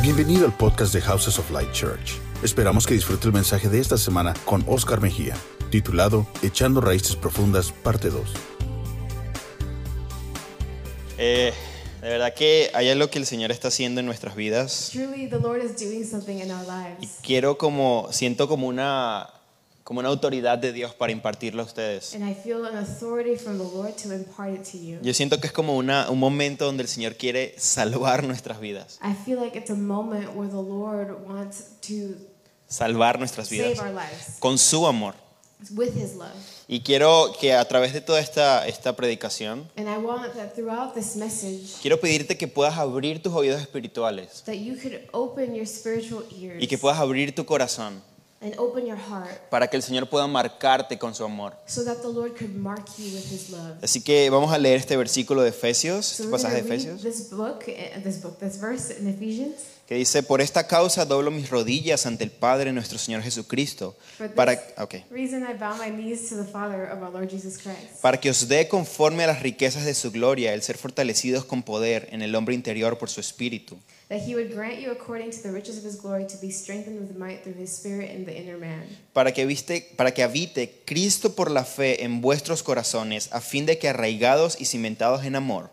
Bienvenido al podcast de Houses of Light Church. Esperamos que disfrute el mensaje de esta semana con Oscar Mejía, titulado Echando Raíces Profundas, parte 2. Eh, de verdad que hay algo que el Señor está haciendo en nuestras vidas Truly, the Lord is doing something in our y lives. quiero como, siento como una, como una autoridad de Dios para impartirlo a ustedes. And I feel an authority from the Lord to impart it to you. Yo siento que es como una, un momento donde el Señor quiere salvar nuestras vidas, I feel like it's a moment where the Lord wants to salvar nuestras save vidas our lives con su amor. with His love. Y quiero que a través de toda esta, esta predicación, And I want that throughout this message, quiero pedirte que puedas abrir tus oídos espirituales that you could open your spiritual ears y que puedas abrir tu corazón and open your heart para que el Señor pueda marcarte con su amor. so that the Lord could mark you with His love. Así que vamos a leer este versículo de Efesios, So este pasaje de Efesios, this book, uh, this book, this verse in Ephesians. que dice, por esta causa doblo mis rodillas ante el Padre nuestro Señor Jesucristo, para, para que os dé conforme a las riquezas de su gloria el ser fortalecidos con poder en el hombre interior por su espíritu, that he would grant you according to the riches of his glory to be strengthened with might through his spirit in the inner man. Para que, viste, para que habite Cristo por la fe en vuestros corazones, a fin de que arraigados y cimentados en amor,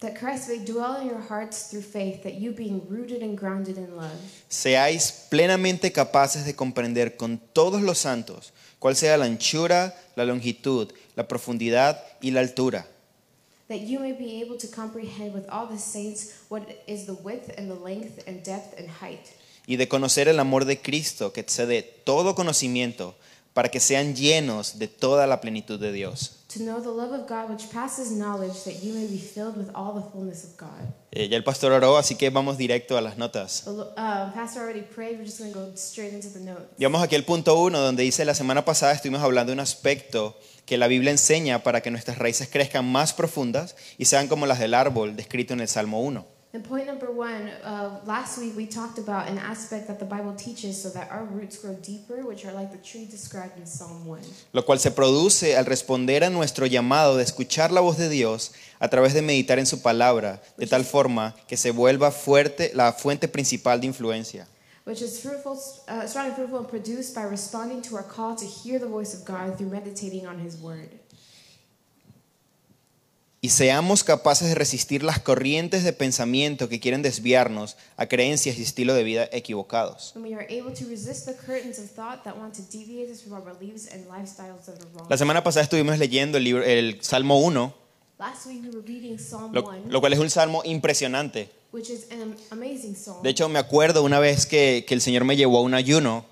that christ may dwell in your hearts through faith that you being rooted and grounded in love seáis plenamente capaces de comprender con todos los santos cuál sea la anchura, la longitud, la profundidad y la altura, that you may be able to comprehend with all the saints what is the width and the length and depth and height y de conocer el amor de Cristo que excede todo conocimiento, para que sean llenos de toda la plenitud de Dios. to know the love of god which passes knowledge that you may be filled with all the fullness of god Eh, ya el pastor oró, así que vamos directo a las notas. Lo- uh, pastor already prayed we're just going to go straight into the note Llegamos aquí al punto uno, donde dice, la semana pasada estuvimos hablando de un aspecto que la Biblia enseña para que nuestras raíces crezcan más profundas y sean como las del árbol descrito en el Salmo 1. And point number one, uh, last week we talked about an aspect that the Bible teaches so that our roots grow deeper, which are like the tree described in Psalm 1. lo cual se produce al responder a nuestro llamado de escuchar la voz de Dios a través de meditar en su palabra, de tal forma que se vuelva fuerte la fuente principal de influencia. Which is fruitful, uh, strong and fruitful and produced by responding to our call to hear the voice of God through meditating on His Word. Y seamos capaces de resistir las corrientes de pensamiento que quieren desviarnos a creencias y estilo de vida equivocados. La semana pasada estuvimos leyendo el, libro, el Salmo 1, Last week we were reading Psalm lo, 1, lo cual es un salmo impresionante. Which is an amazing psalm. De hecho, me acuerdo una vez que, que el Señor me llevó a un ayuno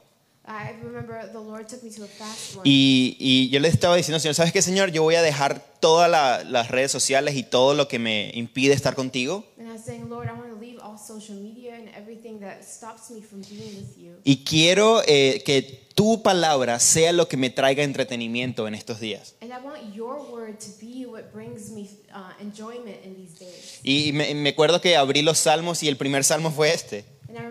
I remember the Lord took me to a fast one. y, y yo le estaba diciendo, Señor, ¿sabes qué, Señor? Yo voy a dejar todas la- las redes sociales y todo lo que me impide estar contigo. And I was saying, Lord, I want to leave all social media and everything that stops me from being with you. Y quiero eh, que tu palabra sea lo que me traiga entretenimiento en estos días. And I want your word to be what brings me uh, enjoyment in these days. Y me, me acuerdo que abrí los salmos y el primer salmo fue este. And I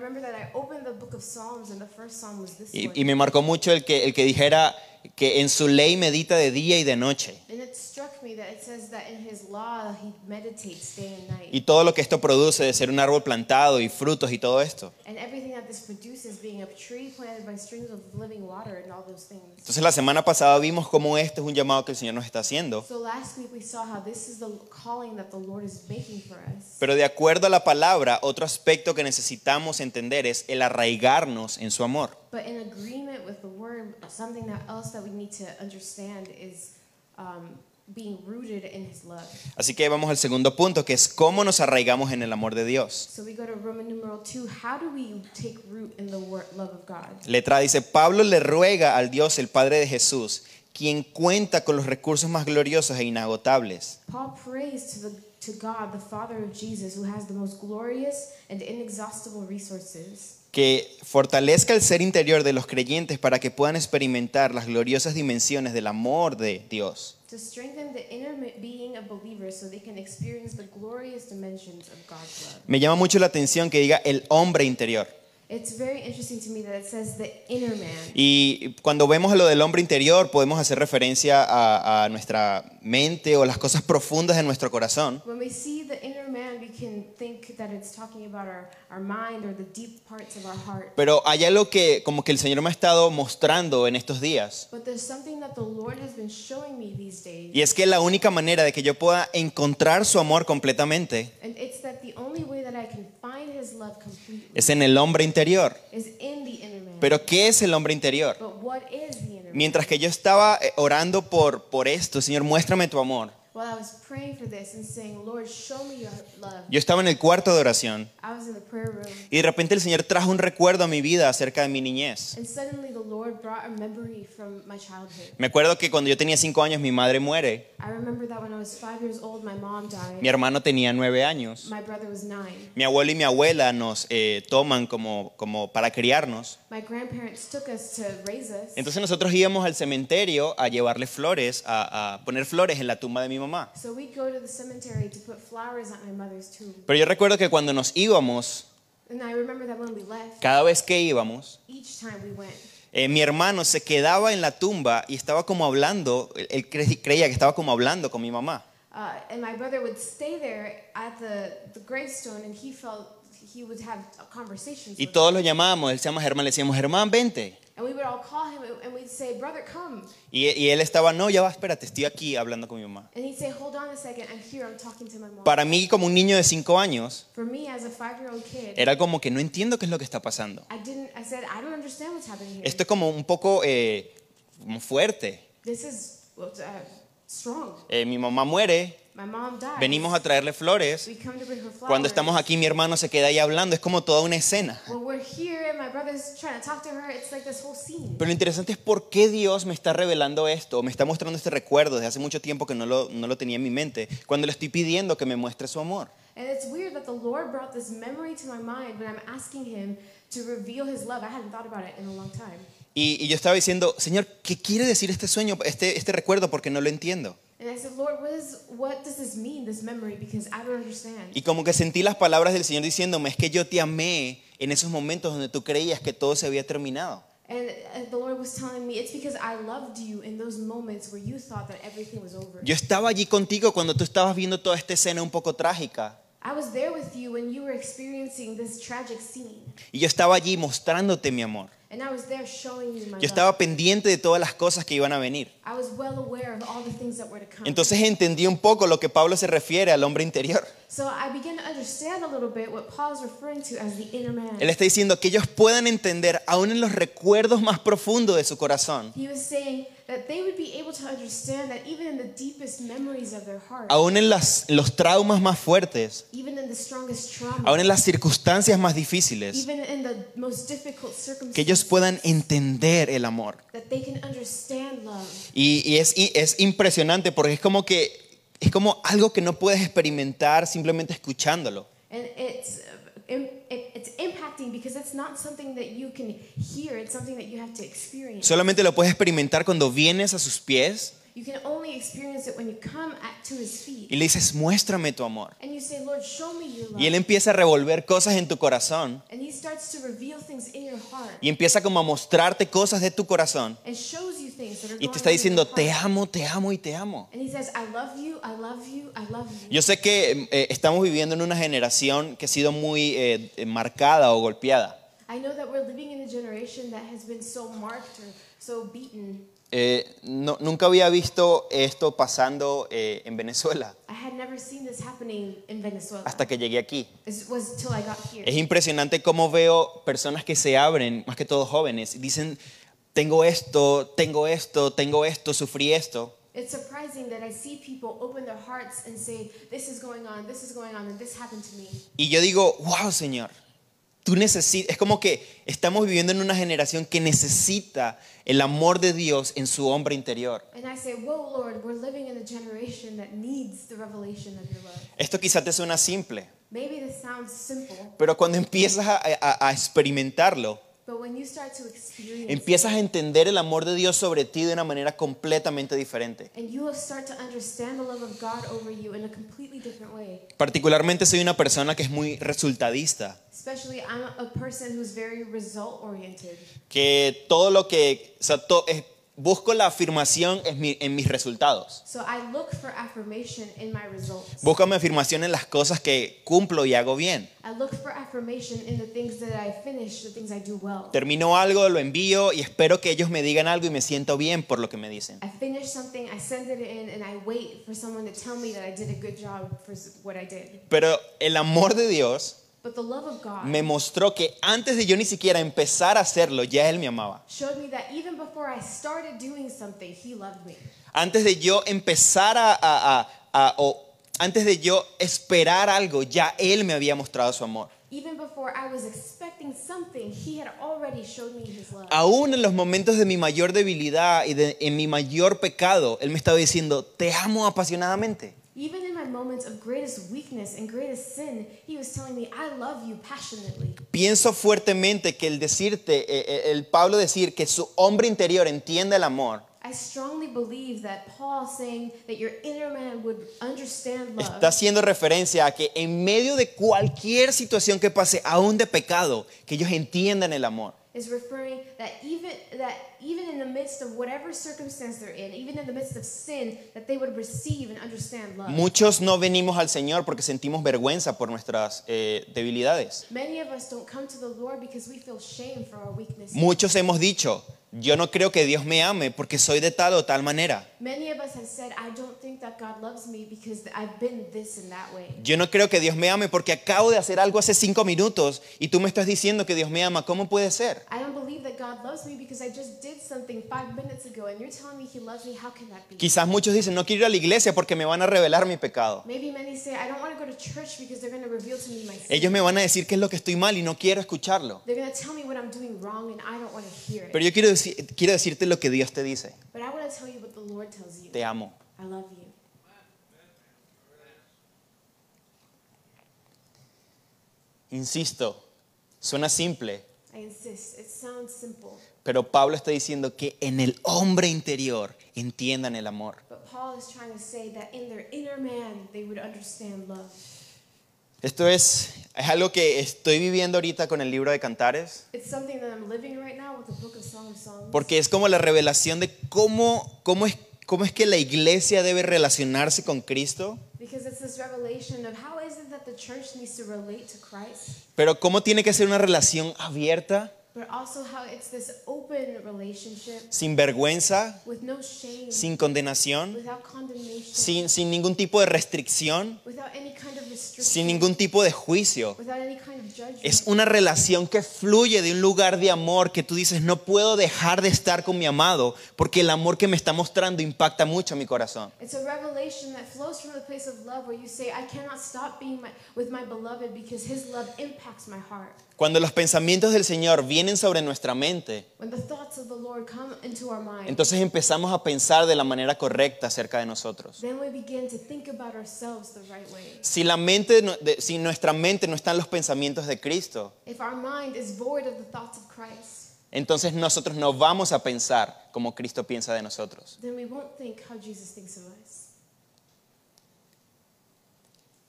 y me marcó mucho el que, el que dijera que en su ley medita de día y de noche. And it struck me that it says that in his law he meditates day and night. Y todo lo que esto produce de ser un árbol plantado y frutos y todo esto. and everything that this produces being a tree planted by streams of living water and all those things. Entonces la semana pasada vimos cómo este es un llamado que el Señor nos está haciendo. So last week we saw how this is the calling that the Lord is making for us. Pero de acuerdo a la palabra, otro aspecto que necesitamos entender es el arraigarnos en su amor. But in agreement with the word, something that else that we need to understand is um, being rooted in His love. Así que vamos al segundo punto, que es cómo nos arraigamos en el amor de Dios. So we go to Roman numeral two. How do we take root in the word, love of God? Letra dice, Pablo le ruega al Dios, el Padre de Jesús, quien cuenta con los recursos más gloriosos e inagotables, Paul prays to the to God, the Father of Jesus, who has the most glorious and inexhaustible resources, que fortalezca el ser interior de los creyentes para que puedan experimentar las gloriosas dimensiones del amor de Dios. To strengthen the inner being of believers so they can experience the glorious dimensions of God's love. Me llama mucho la atención que diga el hombre interior. It It's very interesting to me that it says the inner man. Y cuando vemos lo del hombre interior, podemos hacer referencia a, a nuestra mente o las cosas profundas de nuestro corazón. When we see the inner man, we can think that it's talking about our, our mind or the deep parts of our heart. Pero hay algo que como que el Señor me ha estado mostrando en estos días. But there's something that the Lord has been showing me these days. Y es que la única manera de que yo pueda encontrar su amor completamente And it's that the only way that I can es en el hombre interior. Pero ¿qué es el hombre interior? but what is the inner man? Mientras que yo estaba eh, orando por, por esto, Señor, muéstrame tu amor. While I was praying for this and saying, Lord, show me your love, Yo estaba en el cuarto de oración I was in the prayer room. y de repente el Señor trajo un recuerdo a mi vida acerca de mi niñez. And suddenly the Lord brought a memory from my childhood. Me acuerdo que cuando yo tenía cinco años mi madre muere, I remember that when I was five years old, my mom died. mi hermano tenía nueve años, My brother was nine. mi abuelo y mi abuela nos eh, toman como, como para criarnos. My grandparents took us to raise us. Entonces nosotros íbamos al cementerio a llevarle flores, a, a poner flores en la tumba de mi mamá. So we'd go to the cemetery to put flowers at my mother's tomb. Pero yo recuerdo que cuando nos íbamos, And I remember that when we left, cada vez que íbamos, each time we went, eh, mi hermano se quedaba en la tumba y estaba como hablando, él- él cre- creía que estaba como hablando con mi mamá. uh, and my brother would stay there at the, the gravestone and he felt he would have conversations Y with todos lo llamábamos, él se llama Germán, le decíamos, Germán, vente. And we would all call him and we'd say, Brother, come. Y, y él estaba, no, ya va, espérate, estoy aquí hablando con mi mamá. And he'd say, Hold on a second, I'm here, I'm talking to my mom. Para mí, como un niño de cinco años, For me, as a five year old kid, era como que no entiendo qué es lo que está pasando. I didn't, I said, I don't understand what's happening here. Esto es como un poco eh, como fuerte. This is well, uh, strong. Eh, mi mamá muere. Venimos a traerle flores. We come to bring her flowers. Cuando estamos aquí, mi hermano se queda ahí hablando, es como toda una escena. When we're here and my brother's trying to talk to her, it's like this whole scene. Pero lo interesante es por qué Dios me está revelando esto, me está mostrando este recuerdo desde hace mucho tiempo que no lo, no lo tenía en mi mente, cuando le estoy pidiendo que me muestre su amor. And it's weird that the Lord brought this memory to my mind when I'm asking Him to reveal His love. I hadn't thought about it in a long time. Y, y yo estaba diciendo, Señor, ¿qué quiere decir este sueño, este, este recuerdo? Porque no lo entiendo. And I said, Lord, what, is, what does this mean, this memory? Because I don't understand. Y como que sentí las palabras del Señor diciéndome, es que yo te amé en esos momentos donde tú creías que todo se había terminado. And the Lord was telling me, it's because I loved you in those moments where you thought that everything was over. Yo estaba allí contigo cuando tú estabas viendo toda esta escena un poco trágica. Y yo estaba allí mostrándote mi amor. And I was there showing you my Yo estaba pendiente de todas las cosas que iban a venir. I was well aware of all the things that were to come. Entonces entendí un poco lo que Pablo se refiere al hombre interior. So I began to understand a little bit what Paul is referring to as the inner man. Él está diciendo que ellos puedan entender, aún en los recuerdos más profundos de su corazón, He was saying that they would be able to understand that even in the deepest memories of their heart, aún en las- los traumas más fuertes, even in the strongest trauma, aún en las circunstancias más difíciles, even in the most difficult que ellos circumstances, puedan entender el amor. that they can understand love. Y, y es, y es impresionante porque es como que es como algo que no puedes experimentar simplemente escuchándolo. And it's it's impacting because it's not something that you can hear, it's something that you have to experience. Solamente lo puedes experimentar cuando vienes a sus pies You can only experience it when you come at, to his feet. y le dices, muéstrame tu amor. And you say, Lord, show me your love. Y él empieza a revolver cosas en tu corazón and he starts to reveal things in your heart y empieza como a mostrarte cosas de tu corazón and shows you things that are y te está diciendo, te amo, te amo y te amo. And he says, I love you, I love you, I love you. Yo sé que eh, estamos viviendo en una generación que ha sido muy eh, eh, marcada o golpeada. I know that we're living in a generation that has been so marked or so beaten. Eh, no- nunca había visto esto pasando eh, en Venezuela I had never seen this happening in Venezuela. hasta que llegué aquí. It was till I got here. Es impresionante cómo veo personas que se abren, más que todo jóvenes, y dicen, tengo esto, tengo esto, tengo esto, sufrí esto. It's surprising that I see people open their hearts and say, This is going on, this is going on, and this happened to me. Y yo digo, wow, Señor, tú necesitas, es como que estamos viviendo en una generación que necesita el amor de Dios en su hombre interior. And I say, Whoa, Lord, we're living in a generation that needs the revelation of your love. Esto quizá te suena simple, Maybe this sounds simple, pero cuando empiezas a, a- a experimentarlo, but when you start to experience empiezas a entender el amor de Dios sobre ti de una manera completamente diferente. and you will start to understand the love of God over you in a completely different way. Particularmente soy una persona que es muy resultadista. Especially, I'm a person who's very result oriented. que todo lo que, o sea, to- es- busco la afirmación en, mi- en mis resultados. So I look for affirmation in my results. Busco mi afirmación en las cosas que cumplo y hago bien. I look for affirmation in the things that I finish, the things I do well. Termino algo, lo envío y espero que ellos me digan algo y me siento bien por lo que me dicen. I finish something, I send it in, and I wait for someone to tell me that I did a good job for s- what I did. Pero el amor de Dios But the love of God me mostró que antes de yo ni siquiera empezar a hacerlo, ya Él me amaba. Antes de yo empezar a, a- a- a- o antes de yo esperar algo, ya Él me había mostrado su amor. Aún en los momentos de mi mayor debilidad y de, en mi mayor pecado, Él me estaba diciendo, te amo apasionadamente. Even in my moments of greatest weakness and greatest sin, He was telling me, I love you passionately. Pienso fuertemente que el decirte, eh, eh, el Pablo decir que su hombre interior entiende el amor, I strongly believe that Paul saying that your inner man would understand love está haciendo referencia a que en medio de cualquier situación que pase, aún de pecado, que ellos entiendan el amor. is referring that even that even in the midst of whatever circumstance they're in, even in the midst of sin, that they would receive and understand love. Muchos no venimos al Señor porque sentimos vergüenza por nuestras eh, debilidades. Many of us don't come to the Lord because we feel shame for our weakness. Muchos hemos dicho, yo no creo que Dios me ame porque soy de tal o tal manera. Many of us have said, I don't think that God loves me because I've been this and that way. Yo no creo que Dios me ame porque acabo de hacer algo hace cinco minutos y tú me estás diciendo que Dios me ama. ¿Cómo puede ser? I Quizás muchos dicen, no quiero ir a la iglesia porque me van a revelar mi pecado. Maybe many say, I don't want to go to church because they're going to reveal to me my sin. Ellos me van a decir qué es lo que estoy mal y no quiero escucharlo. They're going to tell me what I'm doing wrong and I don't want to hear it. Pero yo quiero, decir- quiero decirte lo que Dios te dice. But I want to tell you what the Lord tells you. Te amo. I love you. Insisto, suena simple, I insist. It sounds simple, pero Pablo está diciendo que en el hombre interior entiendan el amor. but Paul is trying to say that in their inner man they would understand love. Esto es, es algo que estoy viviendo ahorita con el libro de Cantares, It's something that I'm living right now with the book of Song of Songs. porque es como la revelación de cómo, cómo, es, cómo es que la iglesia debe relacionarse con Cristo, Because it's this revelation of how is it that the church needs to relate to Christ, pero cómo tiene que ser una relación abierta, but also how it's this open relationship sin vergüenza, with no shame, sin condenación, without condemnation, sin, sin ningún tipo de restricción, without any kind of restriction, sin ningún tipo de juicio. without any kind of judgment. Es una relación que fluye de un lugar de amor que tú dices, no puedo dejar de estar con mi amado porque el amor que me está mostrando impacta mucho mi corazón. Cuando los pensamientos del Señor vienen sobre nuestra mente, When the thoughts of the Lord come into our mind, entonces empezamos a pensar de la manera correcta acerca de nosotros. right. Si, la mente, si nuestra mente no están los pensamientos de Cristo, If our mind is void of the thoughts of Christ, entonces nosotros no vamos a pensar como Cristo piensa de nosotros.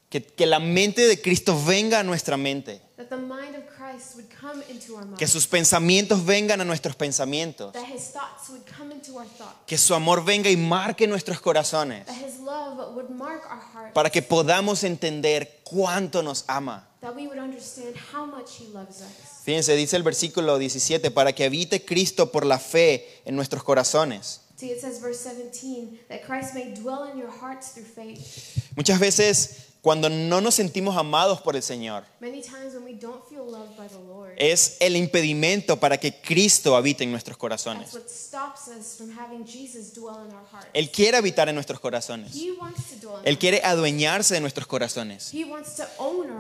Que, que la mente de Cristo venga a nuestra mente, Que sus pensamientos vengan a nuestros pensamientos. That his thoughts would come into our thoughts. que su amor venga y marque nuestros corazones That his love would mark our hearts. para que podamos entender cuánto nos ama. That we would understand how much he loves us. Fíjense, dice el versículo 17, para que habite Cristo por la fe en nuestros corazones. See, it says, verse 17, that Christ may dwell in your hearts through faith. Muchas veces cuando no nos sentimos amados por el Señor, es el impedimento para que Cristo habite en nuestros corazones. Él quiere habitar en nuestros corazones. Él quiere adueñarse de nuestros corazones.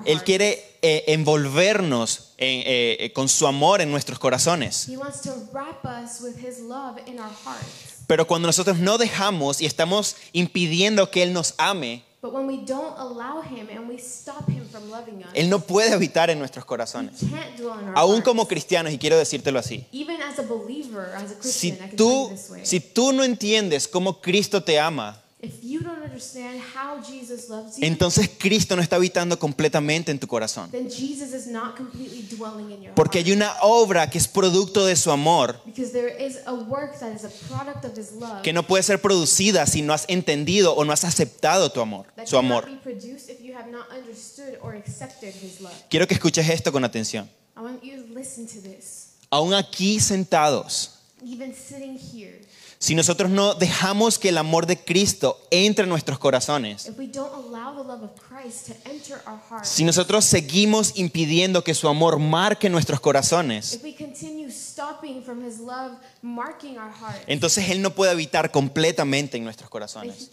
Él quiere eh, envolvernos en- eh, eh, con su amor en nuestros corazones. Pero cuando nosotros no dejamos y estamos impidiendo que Él nos ame, Él no puede habitar en nuestros he corazones. Aún como cristianos, y quiero decírtelo así, Even as a believer, as a si tú, si tú no entiendes cómo Cristo te ama, if you don't understand how Jesus loves you, entonces Cristo no está habitando completamente en tu corazón. then Jesus is not completely dwelling in your Porque hay una obra que es producto de su amor Because there is a work that is a product of his love que no puede ser producida si no has entendido o no has aceptado tu amor, su amor. Quiero que escuches esto con atención. I want you to listen to this. Aún aquí sentados, si nosotros no dejamos que el amor de Cristo entre en nuestros corazones, si nosotros seguimos impidiendo que su amor marque nuestros corazones, entonces Él no puede habitar completamente en nuestros corazones.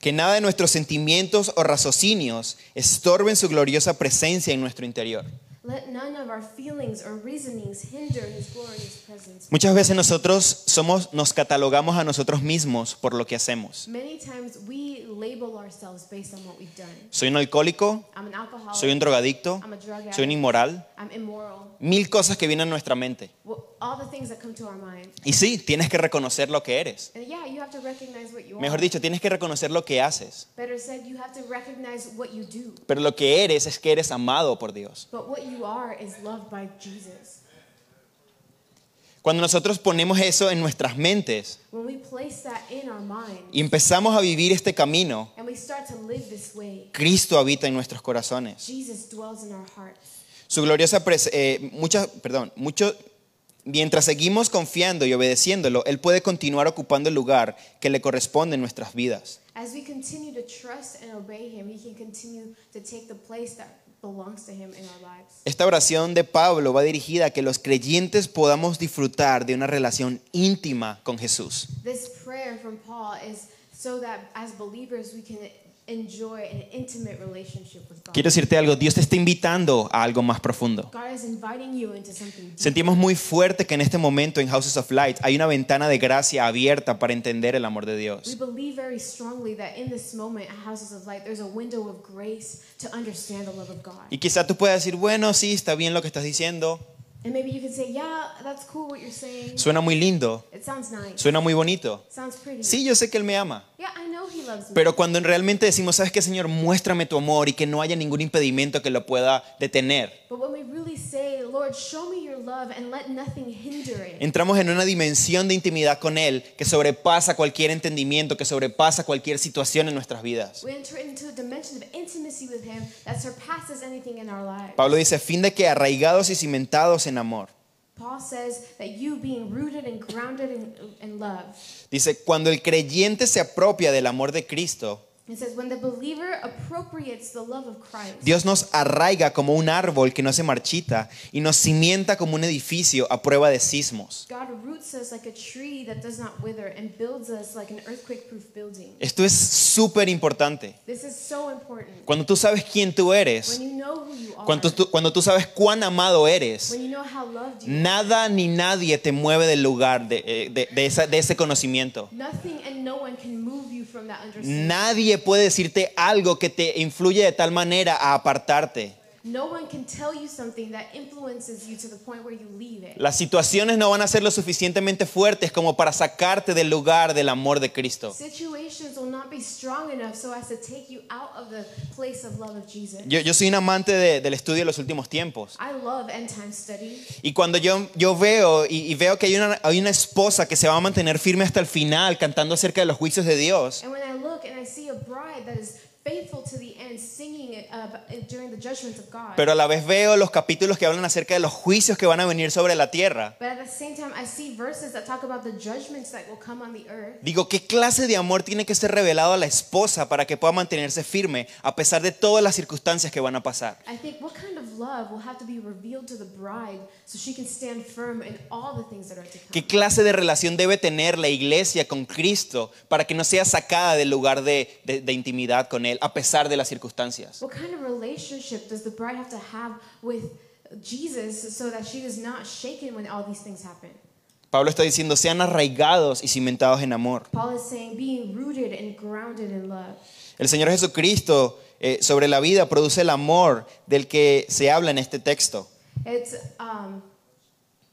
Que nada de nuestros sentimientos o raciocinios estorben su gloriosa presencia en nuestro interior. Let none of our feelings or reasonings hinder his glorious presence. Muchas veces nosotros somos, nos catalogamos a nosotros mismos por lo que hacemos. Many times we label ourselves based on what we've done. Soy un alcohólico, I'm an alcoholic. soy un drogadicto, I'm a drug addict. soy un inmoral, I'm immoral. mil cosas que vienen a nuestra mente. Y sí, tienes que reconocer lo que eres. Mejor dicho, tienes que reconocer lo que haces. Pero lo que eres es que eres amado por Dios. But what you are is loved by Jesus. Cuando nosotros ponemos eso en nuestras mentes When we place that in our mind y empezamos a vivir este camino, and we start to live this way, Cristo habita en nuestros corazones. Jesus dwells in our hearts. Su gloriosa pres- eh, mucha, perdón, mucho, mientras seguimos confiando y obedeciéndolo, Él puede continuar ocupando el lugar que le corresponde en nuestras vidas. As we continue to trust and obey him, he can continue to take the place that Esta oración de Pablo va dirigida a que los creyentes podamos disfrutar de una relación íntima con Jesús. This prayer from Paul is so that as believers we can enjoy an intimate relationship with God. Quiero decirte algo, Dios te está invitando a algo más profundo. God is inviting you into something deep. Sentimos muy fuerte que en este momento en Houses of Light hay una ventana de gracia abierta para entender el amor de We Dios. believe very strongly that in this moment at Houses of Light, there's a window of grace to understand the love of God. Y quizá tú puedas decir, bueno, sí, está bien lo que estás diciendo, And maybe you can say, yeah, that's cool what you're saying. suena muy lindo, It sounds nice. suena muy bonito. Sounds pretty. Sí, yo sé que Él me ama. Yeah, I know he loves me. Pero cuando realmente decimos, ¿sabes qué, Señor? Muéstrame tu amor y que no haya ningún impedimento que lo pueda detener. But when we really say, Lord, show me your love and let nothing hinder it, Entramos en una dimensión de intimidad con Él que sobrepasa cualquier entendimiento, que sobrepasa cualquier situación en nuestras vidas. we enter into a dimension of intimacy with him that surpasses anything in our lives. Pablo dice, fin de que arraigados y cimentados en amor. Dice, cuando el creyente se apropia del amor de Cristo, It says, when the believer appropriates the love of Christ, Dios nos arraiga como un árbol que no se marchita y nos cimienta como un edificio a prueba de sismos. God roots us like a tree that does not wither and builds us like an earthquake proof building. Esto es súper importante. Cuando tú sabes quién tú eres, When you know who you are, cuando tú, cuando tú sabes cuán amado eres, when you know how loved you nada ni nadie te mueve del lugar de, eh, de- de esa- de ese conocimiento. Nadie puede decirte algo que te influye de tal manera a apartarte. No one can tell you something that influences you to the point where you leave it. Las situaciones no van a ser lo suficientemente fuertes como para sacarte del lugar del amor de Cristo. Situations will not be strong enough so as to take you out of the place of love of Jesus. Yo, yo soy un amante de- del estudio de los últimos tiempos. I love end time study. Y cuando yo, yo veo y, y veo que hay una, hay una esposa que se va a mantener firme hasta el final cantando acerca de los juicios de Dios, God. pero a la vez veo los capítulos que hablan acerca de los juicios que van a venir sobre la tierra, but at the same time, I see verses that talk about the judgments that will come on the earth. digo, ¿qué clase de amor tiene que ser revelado a la esposa para que pueda mantenerse firme a pesar de todas las circunstancias que van a pasar? I think what kind of love will have to be revealed to the bride so she can stand firm in all the things that are to come? ¿Qué clase de relación debe tener la iglesia con Cristo para que no sea sacada del lugar de, de- de intimidad con Él a pesar de las circunstancias? What kind of relationship does the bride have to have with Jesus so that she is not shaken when all these things happen? Pablo está diciendo, sean arraigados y cimentados en amor. Paul is saying being rooted and grounded in love. El Señor Jesucristo eh, sobre la vida produce el amor del que se habla en este texto. It's um,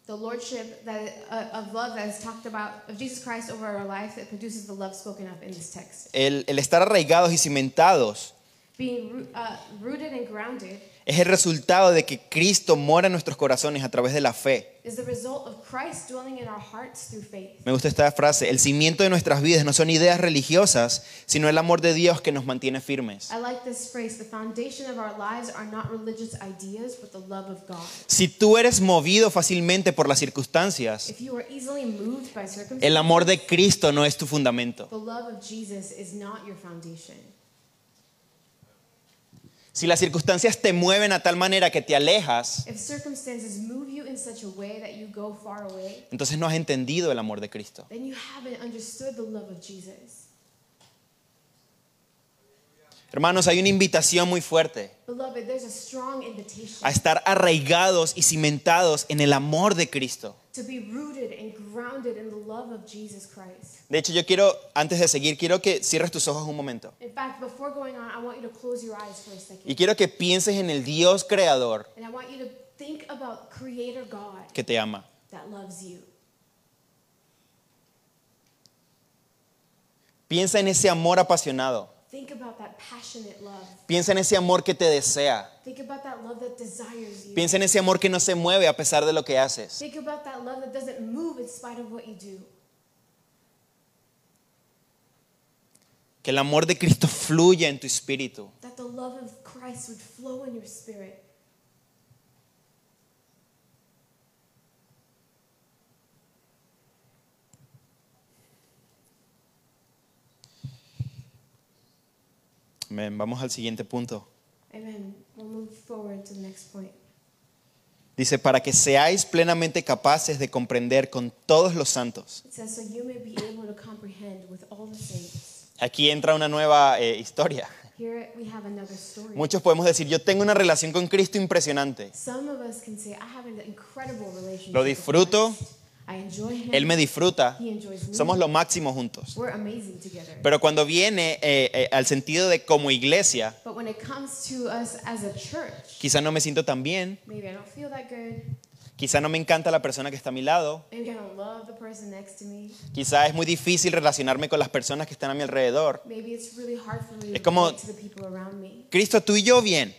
The lordship that uh, of love that is talked about of Jesus Christ over our life that produces the love spoken of in this text. El, el estar arraigados y cimentados Being uh, rooted and grounded es el resultado de que Cristo mora en nuestros corazones a través de la fe. Me gusta esta frase, el cimiento de nuestras vidas no son ideas religiosas, sino el amor de Dios que nos mantiene firmes. Si tú eres movido fácilmente por las circunstancias, el amor de Cristo no es tu fundamento. the love of Jesus is not your foundation. Si las circunstancias te mueven a tal manera que te alejas, away, entonces no has entendido el amor de Cristo. then you haven't understood the love of Jesus. Hermanos, hay una invitación muy fuerte Beloved, a estar arraigados y cimentados en el amor de Cristo. De hecho, yo quiero, antes de seguir, quiero que cierres tus ojos un momento. Fact, on. Y quiero que pienses en el Dios creador que te ama. Piensa en ese amor apasionado. Think about that passionate love. Piensa en ese amor que te desea. Think about that love that desires you. Piensa en ese amor que no se mueve a pesar de lo que haces. Think about that love that doesn't move in spite of what you do. Que el amor de Cristo fluya en tu espíritu. That the love of Christ would flow in your spirit. Amén. Vamos al siguiente punto. Amen. We'll move forward to the next point. Dice, para que seáis plenamente capaces de comprender con todos los santos. It says, so you may be able to comprehend with all the saints. Aquí entra una nueva eh, historia. Here we have another story. Muchos podemos decir, yo tengo una relación con Cristo impresionante. Some of us can say, I have an incredible relationship. Lo with disfruto. Christ. Él me disfruta. Somos lo máximo juntos. Pero cuando viene eh, eh, al sentido de como iglesia, quizá no me siento tan bien, quizá no me encanta la persona que está a mi lado, quizá es muy difícil relacionarme con las personas que están a mi alrededor. Es como-. Cristo, tú y yo bien,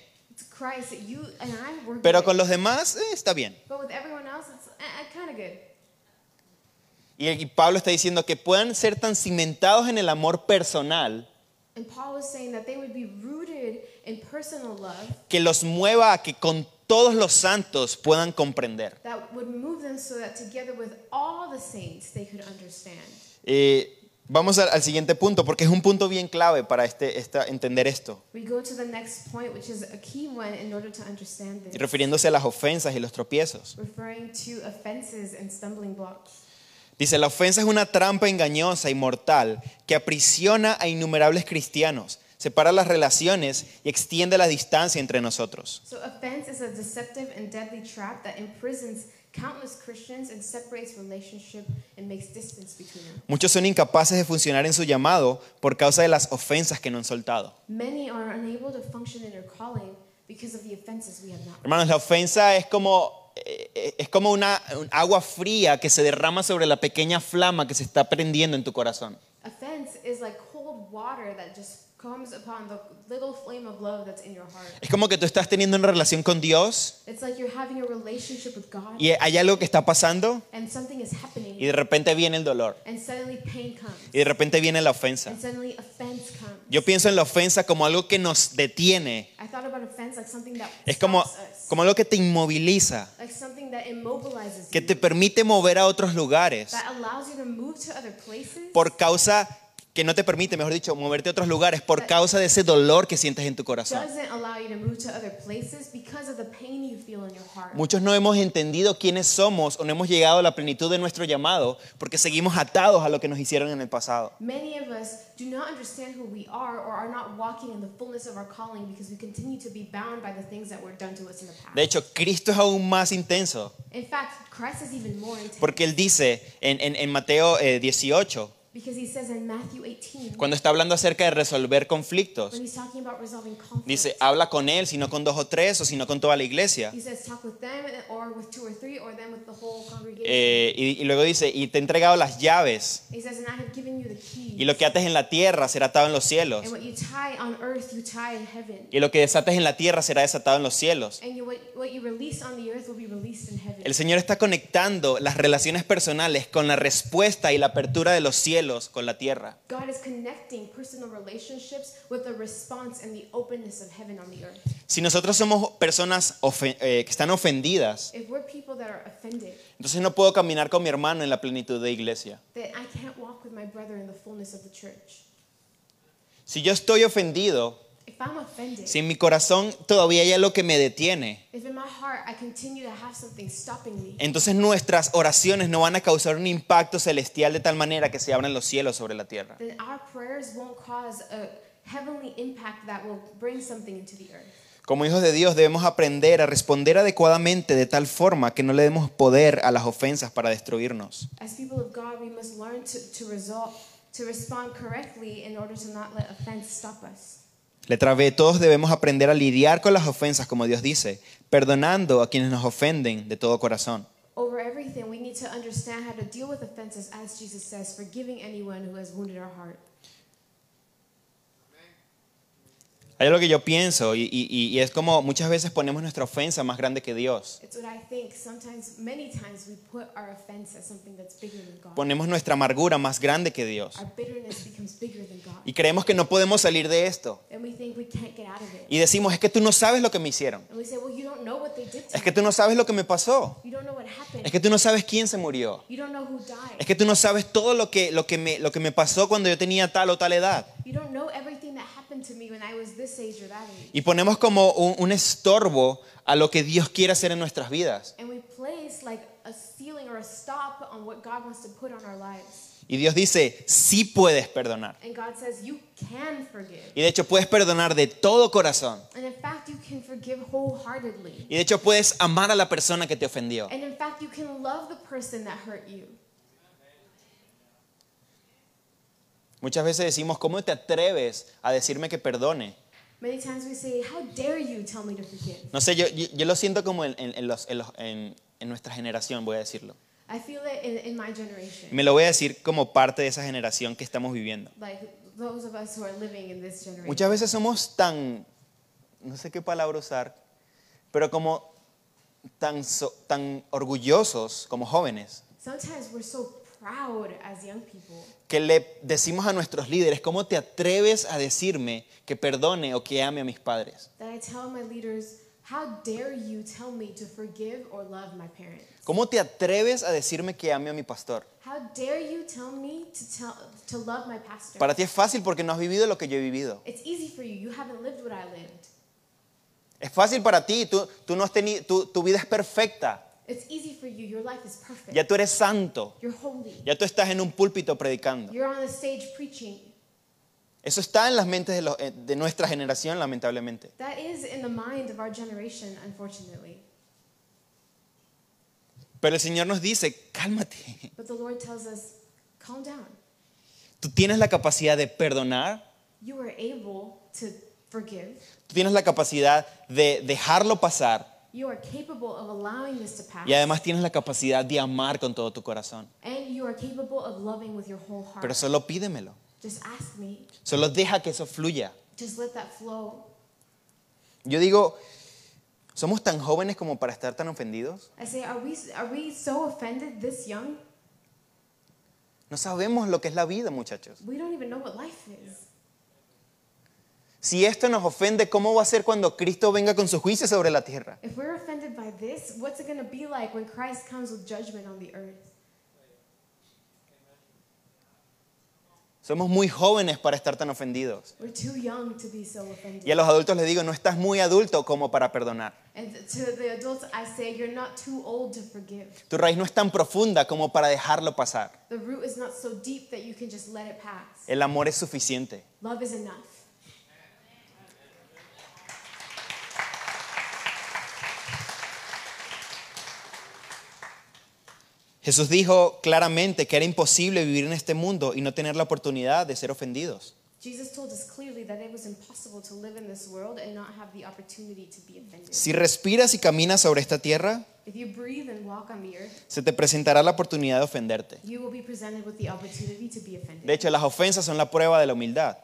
pero good. con los demás eh, está bien. But with everyone else, it's uh, kind of good. Y, Pablo está diciendo que puedan ser tan cimentados en el amor personal And Paul was saying that they would be rooted in personal love que los mueva a que con todos los santos puedan comprender. Eh, vamos al, siguiente punto porque es un punto bien clave para este, esta- entender esto. We go to the next point, which is a key one in order to understand Y this, refiriéndose a las ofensas y los tropiezos. Dice, la ofensa es una trampa engañosa y mortal que aprisiona a innumerables cristianos, separa las relaciones y extiende la distancia entre nosotros. So offense is a deceptive and deadly trap that imprisons countless Christians and separates relationship and makes distance between them. Muchos son incapaces de funcionar en su llamado por causa de las ofensas que no han soltado. Many are unable to function in their calling because of the offenses we have not. Hermanos, la ofensa es como, es como una un agua fría que se derrama sobre la pequeña flama que se está prendiendo en tu corazón. Offense is like cold water that just Es como que tú estás teniendo una relación con Dios It's like you're having a relationship with God y hay algo que está pasando and something is happening y de repente viene el dolor and suddenly pain comes y de repente viene la ofensa. and suddenly offense comes. Yo pienso en la ofensa como algo que nos detiene, I thought about offense like something that es como, como algo que te inmoviliza, like something that immobilizes que you, te permite mover a otros lugares por causa que no te permite, mejor dicho, moverte a otros lugares por causa de ese dolor que sientes en tu corazón. Muchos no hemos entendido quiénes somos o no hemos llegado a la plenitud de nuestro llamado porque seguimos atados a lo que nos hicieron en el pasado. Many of us do not understand who we are or are not walking in the fullness of our calling because we continue to be bound by the things that were done to us in the past. De hecho, Cristo es aún más intenso porque Él dice en, en- en Mateo eh, 18, Because he says in Matthew 18, cuando está hablando acerca de resolver conflictos, when he's talking about resolving conflict, dice, habla con él, sino con dos o tres, o sino con toda la iglesia. he says talk with them or with two or three or then with the whole congregation. Eh, y, y luego dice, y te he entregado las llaves, he says, and I have given you the keys. y lo que ates en la tierra será atado en los cielos, and what you tie on earth, you tie in heaven. y lo que desates en la tierra será desatado en los cielos. And you, what, what you release on the earth will be released in heaven. El Señor está conectando las relaciones personales con la respuesta y la apertura de los cielos con la tierra. God is connecting personal relationships with the response and the openness of heaven on the earth. Si nosotros somos personas eh, que están ofendidas, If we're people that are offended, entonces no puedo caminar con mi hermano en la plenitud de iglesia. then I can't walk with my brother in the fullness of the church. Si yo estoy ofendido, si en mi corazón todavía hay algo que me detiene, entonces nuestras oraciones no van a causar un impacto celestial de tal manera que se abran los cielos sobre la tierra. Como hijos de Dios debemos aprender a responder adecuadamente de tal forma que no le demos poder a las ofensas para destruirnos. As people of God, we must learn to, to, result, to respond correctly in order to not let offense stop us. Letra B, todos debemos aprender a lidiar con las ofensas como Dios dice, perdonando a quienes nos ofenden de todo corazón. Over everything, we need to understand how to deal with offenses, as Jesus says, forgiving anyone who has wounded our heart. Hay algo que yo pienso y, y- y- es como muchas veces ponemos nuestra ofensa más grande que Dios. Ponemos nuestra amargura más grande que Dios. Y creemos que no podemos salir de esto. Y decimos, es que tú no sabes lo que me hicieron. Es que tú no sabes lo que me pasó. Es que tú no sabes quién se murió. Es que tú no sabes todo lo que, lo que, me, lo que me pasó cuando yo tenía tal o tal edad. Y ponemos como un, un estorbo a lo que Dios quiere hacer en nuestras vidas. And we place like a ceiling or a stop on what God wants to put on our lives. Y Dios dice, sí puedes perdonar. And God says, you can forgive. Y de hecho puedes perdonar de todo corazón. And in fact, you can forgive wholeheartedly. Y de hecho puedes amar a la persona que te ofendió. And in fact, you can love the person that hurt you. Muchas veces decimos, ¿cómo te atreves a decirme que perdone? Many times we say, How dare you tell me to forgive? No sé, yo, yo, yo lo siento como en, en- en los- los- en- en nuestra generación, voy a decirlo. I feel it in, in my generation. Me lo voy a decir como parte de esa generación que estamos viviendo. Like those of us who are living in this generation. Muchas veces somos tan, no sé qué palabra usar, pero como tan, so- tan orgullosos como jóvenes, Sometimes we're so proud as young people que le decimos a nuestros líderes, ¿cómo te atreves a decirme que perdone o que ame a mis padres? that I tell my leaders, How dare you tell me to forgive or love my parents? ¿Cómo te atreves a decirme que ame a mi pastor? Para ti es fácil porque no has vivido lo que yo he vivido. It's easy for you. You haven't lived what I lived. Es fácil para ti, tú, tú no has tenido, tu, tu vida es perfecta, It's easy for you. Your life is perfect. ya tú eres santo, You're holy. ya tú estás en un púlpito predicando. You're on the stage preaching. Eso está en las mentes de, los- eh, de nuestra generación, lamentablemente. That is in the mind of our generation, unfortunately. Pero el Señor nos dice, cálmate. But the Lord tells us, calm down. Tú tienes la capacidad de perdonar, You are able to forgive. tú tienes la capacidad de dejarlo pasar You are capable of allowing this to pass. y además tienes la capacidad de amar con todo tu corazón. And you are capable of loving with your whole heart. Pero solo pídemelo. Just ask me. Solo deja que eso fluya. Just let that flow. Yo digo, ¿somos tan jóvenes como para estar tan ofendidos? I say, are we, are we so offended this young? No sabemos lo que es la vida, muchachos. We don't even know what life is. Si esto nos ofende, ¿cómo va a ser cuando Cristo venga con su juicio sobre la tierra? If we're offended by this, what's it going to be like when Christ comes with judgment on the earth? Somos muy jóvenes para estar tan ofendidos. We're too young to be so Y a offended. los adultos les digo, no estás muy adulto como para perdonar. And to the adults, I say, you're not too old to forgive. Tu raíz no es tan profunda como para dejarlo pasar. The root is not so deep that you can just let it pass. El amor es suficiente. Love is enough. Jesús dijo claramente que era imposible vivir en este mundo y no tener la oportunidad de ser ofendidos. Si respiras y caminas sobre esta tierra, If you breathe and walk on the earth, se te presentará la oportunidad de ofenderte. you will be presented with the opportunity to be offended. De hecho, las ofensas son la prueba de la humildad.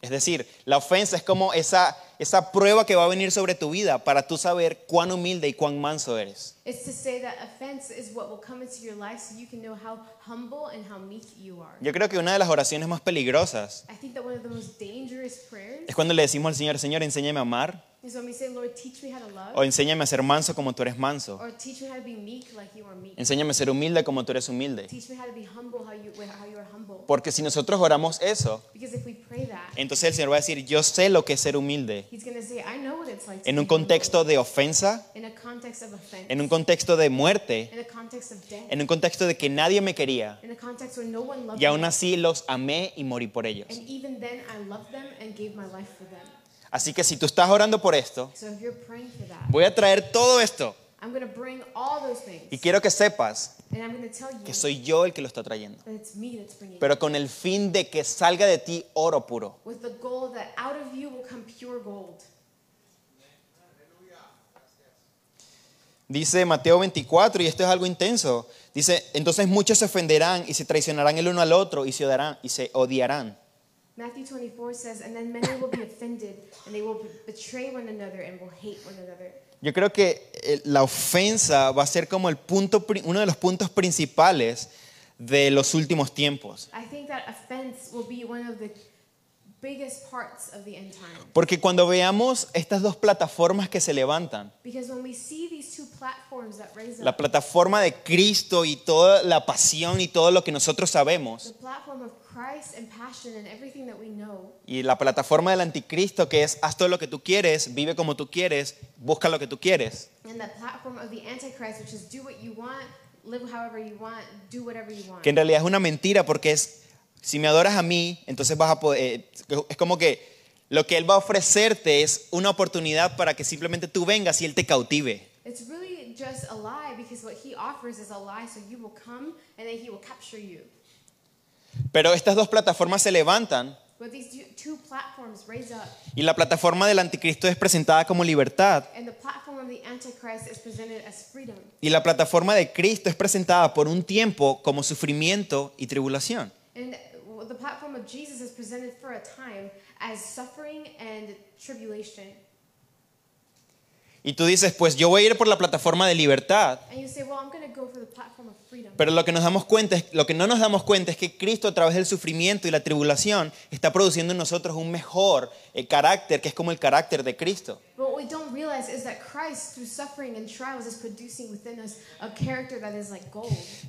Es decir, la ofensa es como esa, esa prueba que va a venir sobre tu vida para tú saber cuán humilde y cuán manso eres. Yo creo que una de las oraciones más peligrosas es cuando le decimos al Señor, Señor, enséñame a amar o enséñame a ser manso como tú eres manso. Enséñame a ser humilde como tú eres humilde. Porque si nosotros oramos eso, entonces el Señor va a decir, yo sé lo que es ser humilde. Say, like En un contexto de ofensa, offense. en un contexto de muerte, death. en un contexto de que nadie me quería. no Y aún así los amé y morí por ellos. Así que si tú estás orando por esto, So that, voy a traer todo esto I'm going to bring all those things. y quiero que sepas and I'm going to tell you que soy yo el que lo está trayendo. that it's me that's bringing it. Pero con el fin de que salga de ti oro puro. With the goal that out of you will come pure gold. Dice Mateo 24, y esto es algo intenso. Dice, entonces muchos se ofenderán y se traicionarán el uno al otro y se odiarán. Y se odiarán. Matthew 24 says, And then many will be offended, and they will betray one another and will hate one another. Yo creo que eh, la ofensa va a ser como el punto, uno de los puntos principales de los últimos tiempos. I think that offense will be one of the biggest parts of the end time. Porque cuando veamos estas dos plataformas que se levantan, Because when we see these two platforms that raise la plataforma de Cristo y toda la pasión y todo lo que nosotros sabemos, the platform of Christ and passion and everything that we know, y la plataforma del anticristo que es haz todo lo que tú quieres, vive como tú quieres, busca lo que tú quieres, and the platform of the Antichrist, which is do what you want, live however you want, do whatever you want. que en realidad es una mentira porque es, si me adoras a mí, entonces vas a poder, eh, es como que lo que Él va a ofrecerte es una oportunidad para que simplemente tú vengas y Él te cautive. It's really just a lie because what he offers is a lie, so you will come and then he will capture you. Pero estas dos plataformas se levantan But these two- platforms raise up, y la plataforma del anticristo es presentada como libertad and the platform of the Antichrist is presented as freedom. y la plataforma de Cristo es presentada por un tiempo como sufrimiento y tribulación. And the platform of Jesus is presented for a time as suffering and tribulation. Y tú dices, pues yo voy a ir por la plataforma de libertad, And you say, well, I'm going to go for the platform of. Pero lo que nos damos cuenta es, lo que no nos damos cuenta es que Cristo a través del sufrimiento y la tribulación está produciendo en nosotros un mejor eh, carácter que es como el carácter de Cristo.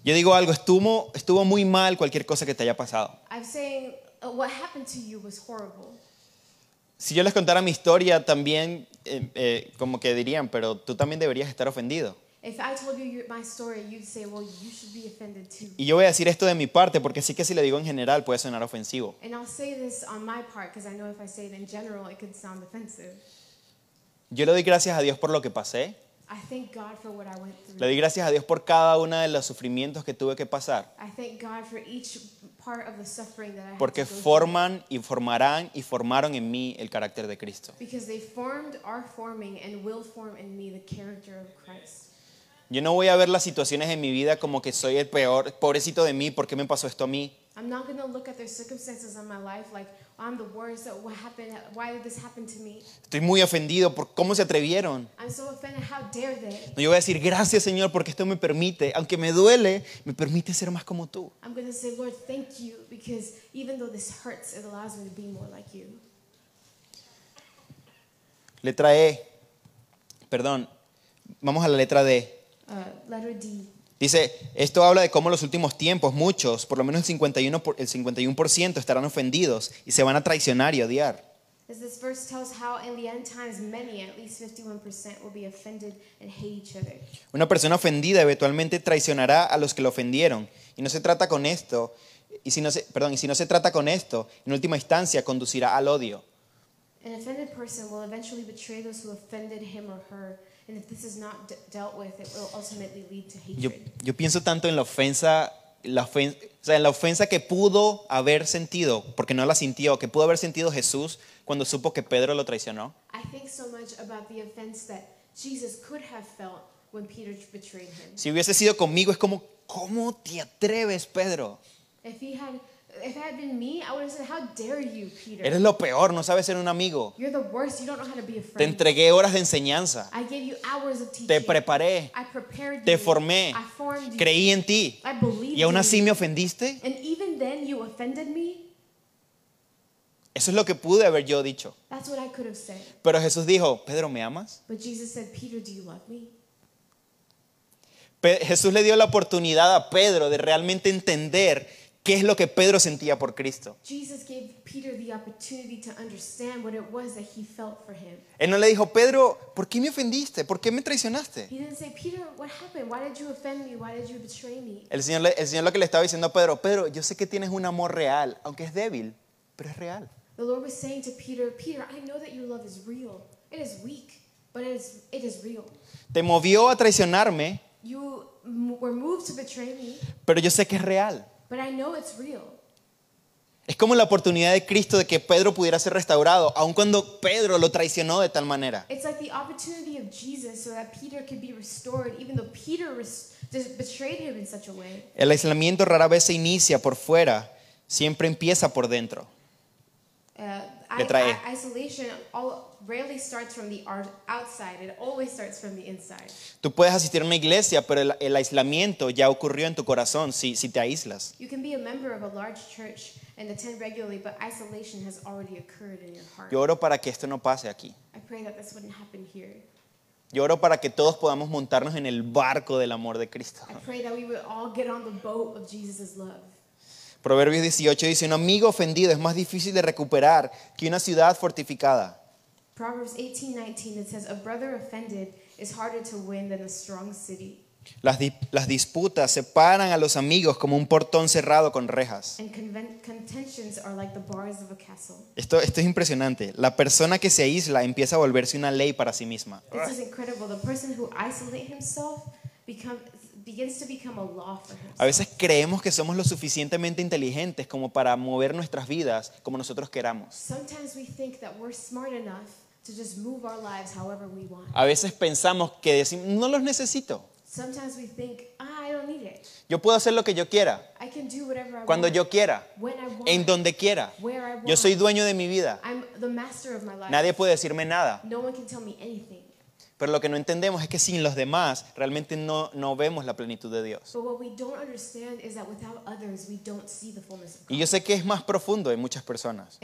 Yo digo algo, estuvo, estuvo muy mal cualquier cosa que te haya pasado. Saying uh, what happened to you was horrible. Si yo les contara mi historia también, eh, eh, como que dirían, pero tú también deberías estar ofendido. If I told you your, my story, you'd say, well, you should be offended too. Y yo voy a decir esto de mi parte porque sí que si le digo en general puede sonar ofensivo. And I'll say this on my part because I know if I say it in general, it could sound offensive. Yo le doy gracias a Dios por lo que pasé. I thank God for what I went Le through. doy gracias a Dios por cada uno de los sufrimientos que tuve que pasar. I thank God for each part of the suffering that I had Porque forman y formarán y formaron en mí el carácter de Cristo. Yo no voy a ver las situaciones en mi vida como que soy el peor, pobrecito de mí, ¿por qué me pasó esto a mí? I'm not going to look at their circumstances in my life like I'm the worst. What happened? Why did this happen to me? Estoy muy ofendido por cómo se atrevieron. I'm so offended. How dare they? No, yo voy a decir gracias Señor porque esto me permite, aunque me duele, me permite ser más como tú. I'm going to say, Lord, thank you because even though this hurts, it allows me to be more like you. Letra E, perdón, vamos a la letra D. Uh, letter D. Dice, esto habla de cómo en los últimos tiempos muchos, por lo menos el 51%, por- el 51% estarán ofendidos y se van a traicionar y odiar. As this verse tells how in the end times many, at least 51%, will be offended and hate each other. Una persona ofendida eventualmente traicionará a los que lo ofendieron. Y no se trata con esto, y si no se, perdón, y si no se trata con esto, en última instancia conducirá al odio. An offended person will eventually betray those who offended him or her, And if this is not de- dealt with, it will ultimately lead to Yo, pienso tanto en la ofensa, la ofen- o sea, en la ofensa que pudo haber sentido, porque no la sintió, que pudo haber sentido Jesús cuando supo que Pedro lo traicionó. I think so much about the offense that Jesus could have felt when Peter betrayed him. Si hubiese sido conmigo, es como, ¿cómo te atreves, Pedro? If he had, if it had been me, I would have said, "How dare you, Peter? Eres lo peor, no sabes ser un amigo. You're the worst. You don't know how to be a Te friend. entregué horas de enseñanza, I gave you hours of teaching. te preparé, I prepared te you. formé, I formed you. creí en ti. I believed Y aún in así you. me ofendiste. And even then, you offended me. Eso es lo que pude haber yo dicho. That's what I could have said. Pero Jesús dijo, Pedro, ¿me amas? But Jesus said, Peter, do you love me? Pe- Jesús le dio la oportunidad a Pedro de realmente entender qué es lo que Pedro sentía por Cristo. Él no le dijo, Pedro, ¿por qué me ofendiste? ¿Por qué me traicionaste? He didn't say, Peter, what happened? Why did you offend me? Why did you betray me? El Señor, el Señor lo que le estaba diciendo a Pedro, Pedro, yo sé que tienes un amor real, aunque es débil, pero es real. The Lord was saying to Peter, Peter, I know that your love is real. It is weak, but it is, it is real. Te movió a traicionarme, You were moved to betray me, pero yo sé que es real. But I know it's real. Es como la oportunidad de Cristo de que Pedro pudiera ser restaurado, aun cuando Pedro lo traicionó de tal manera. It's like the opportunity of Jesus so that Peter could be restored, even though Peter res- just betrayed him in such a way. El aislamiento rara vez se inicia por fuera, siempre empieza por dentro. Uh, I, Letra E. I- isolation all, rarely starts from the art outside. It always starts from the inside. Tú puedes asistir a una iglesia, pero el, el aislamiento ya ocurrió en tu corazón si, si te aíslas. You can be a member of a large church and attend regularly, but isolation has already occurred in your heart. Yo oro para que esto no pase aquí. I pray that this wouldn't happen here. Yo oro para que todos podamos montarnos en el barco del amor de Cristo. I pray that we would all get on the boat of Jesus' love. Proverbios 18 dice, un amigo ofendido es más difícil de recuperar que una ciudad fortificada. Proverbs 18:19 it says, "A brother offended is harder to win than a strong city, Las, di- las disputas separan a los amigos como un portón cerrado con rejas. are like the bars of a castle." Esto, esto es impresionante. La persona que se aísla empieza a volverse una ley para sí misma. This is incredible. The person who isolates himself become, begins to become a veces creemos que somos lo suficientemente inteligentes como para mover nuestras vidas como nosotros queramos. Sometimes we think that we're smart enough to just move our lives however we want. A veces pensamos que decimos, no los necesito. Sometimes we think, ah, I don't need it. Yo puedo hacer lo que yo quiera, I can do whatever I cuando want, yo quiera, en donde quiera. where I want. Yo soy dueño de mi vida. I'm the master of my life. Nadie puede decirme nada. Pero lo que no entendemos es que sin los demás realmente no, no vemos la plenitud de Dios. Y yo sé que es más profundo en muchas personas,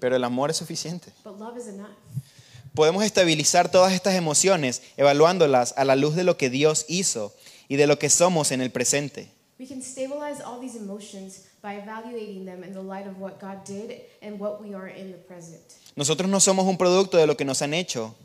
pero el amor es suficiente. But love is enough. Podemos estabilizar todas estas emociones evaluándolas a la luz de lo que Dios hizo y de lo que somos en el presente. We can stabilize all these emotions by evaluating them in the light of what God did and what we are in the present. Nosotros no somos un producto de lo que nos han hecho,